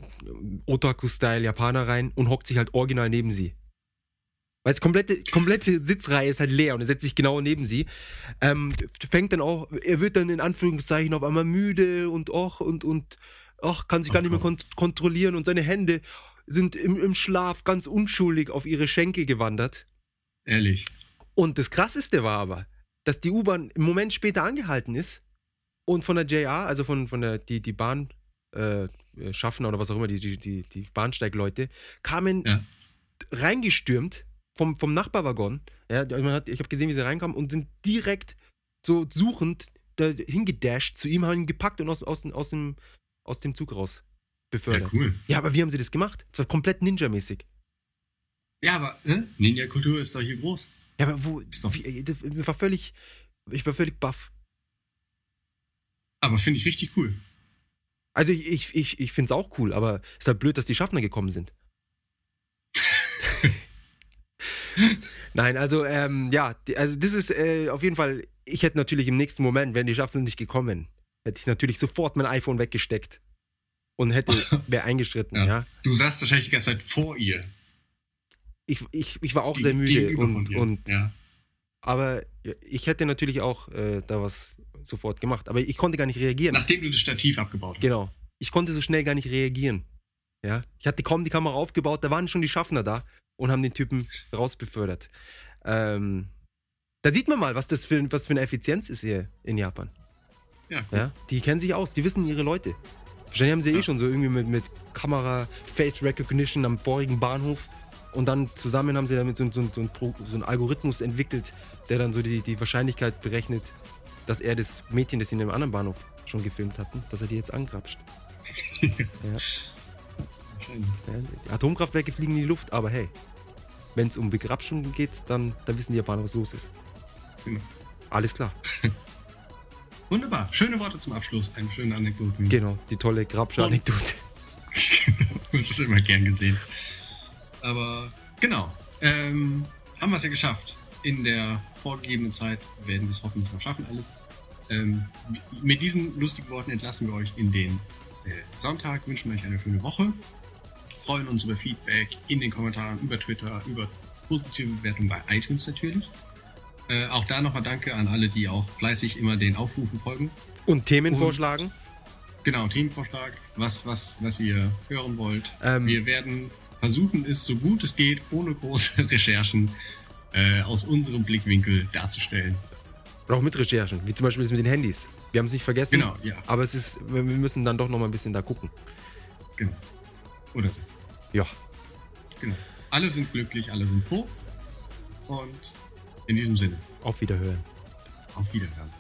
Otaku-Style Japaner rein und hockt sich halt original neben sie. Weil es komplette, komplette Sitzreihe ist halt leer und er setzt sich genau neben sie. Ähm, fängt dann auch, er wird dann in Anführungszeichen auf einmal müde und och und, und ach, kann sich Oh gar nicht mehr kont kontrollieren und seine Hände sind im, im Schlaf ganz unschuldig auf ihre Schenkel gewandert. Ehrlich. Und das Krasseste war aber, dass die U-Bahn im Moment später angehalten ist und von der JR, also von, von der, die, die Bahn, äh, Schaffner oder was auch immer, die, die, die, Bahnsteigleute, kamen Ja. reingestürmt vom, vom Nachbarwaggon. Ja, hat, ich habe gesehen, wie sie reinkamen und sind direkt so suchend da hingedasht zu ihm, haben ihn gepackt und aus, aus, dem- aus, dem, aus dem Zug raus Ja, befördert. cool. Ja, aber wie haben sie das gemacht? Das war komplett Ninja-mäßig. Ja, aber ne? Ninja-Kultur ist doch hier groß. Ja, aber wo, Ist doch- wie, ich war völlig, ich war völlig baff. Aber finde ich richtig cool. Also ich, ich, ich, ich finde es auch cool, aber es ist halt blöd, dass die Schaffner gekommen sind. [LAUGHS] Nein, also ähm, ja, also das ist äh, auf jeden Fall, ich hätte natürlich im nächsten Moment, wären die Schaffner nicht gekommen, hätte ich natürlich sofort mein iPhone weggesteckt und hätte, [LAUGHS] wäre eingeschritten, Ja. ja. Du saßt wahrscheinlich die ganze Zeit vor ihr. Ich, ich, ich war auch Geg- sehr müde und, und ja. Aber ich hätte natürlich auch äh, da was sofort gemacht, aber ich konnte gar nicht reagieren. Nachdem du das Stativ abgebaut hast. Genau. Ich konnte so schnell gar nicht reagieren. Ja. Ich hatte kaum die Kamera aufgebaut, da waren schon die Schaffner da und haben den Typen rausbefördert. Ähm, da sieht man mal, was das für, was für eine Effizienz ist hier in Japan. Ja, cool. Ja. Die kennen sich aus, die wissen ihre Leute. Wahrscheinlich haben sie eh Ja. schon so irgendwie mit, mit Kamera, Face Recognition am vorigen Bahnhof und dann zusammen haben sie damit so, so, so, so einen Algorithmus entwickelt, der dann so die, die Wahrscheinlichkeit berechnet, dass er das Mädchen, das sie in dem anderen Bahnhof schon gefilmt hatten, dass er die jetzt angrapscht. [LAUGHS] Ja, die Atomkraftwerke fliegen in die Luft, aber hey, wenn es um Begrabschung geht, dann, dann wissen die Japaner, was los ist. Genau. Alles klar. [LAUGHS] Wunderbar. Schöne Worte zum Abschluss. Eine schöne Anekdote. Genau, die tolle Grabsche-Anekdote. [LAUGHS] das ist immer gern gesehen. Aber genau. Ähm, haben wir es ja geschafft. In der vorgegebenen Zeit werden wir es hoffentlich noch schaffen, alles. Ähm, mit diesen lustigen Worten entlassen wir euch in den äh, Sonntag, wünschen euch eine schöne Woche, freuen uns über Feedback in den Kommentaren, über Twitter, über positive Bewertungen bei iTunes natürlich. Äh, auch da nochmal danke an alle, die auch fleißig immer den Aufrufen folgen. Und Themen Und- vorschlagen. Genau, Themenvorschlag, was, was, was ihr hören wollt. Ähm, Wir werden versuchen, es so gut es geht, ohne große [LAUGHS] Recherchen äh, aus unserem Blickwinkel darzustellen. und auch mit Recherchen, wie zum Beispiel das mit den Handys. Wir haben es nicht vergessen, Genau, ja, aber es ist, wir müssen dann doch noch mal ein bisschen da gucken. genau. Oder das. Ja, Genau. Alle sind glücklich, alle sind froh. Und in diesem Sinne, auf Wiederhören. auf Wiederhören.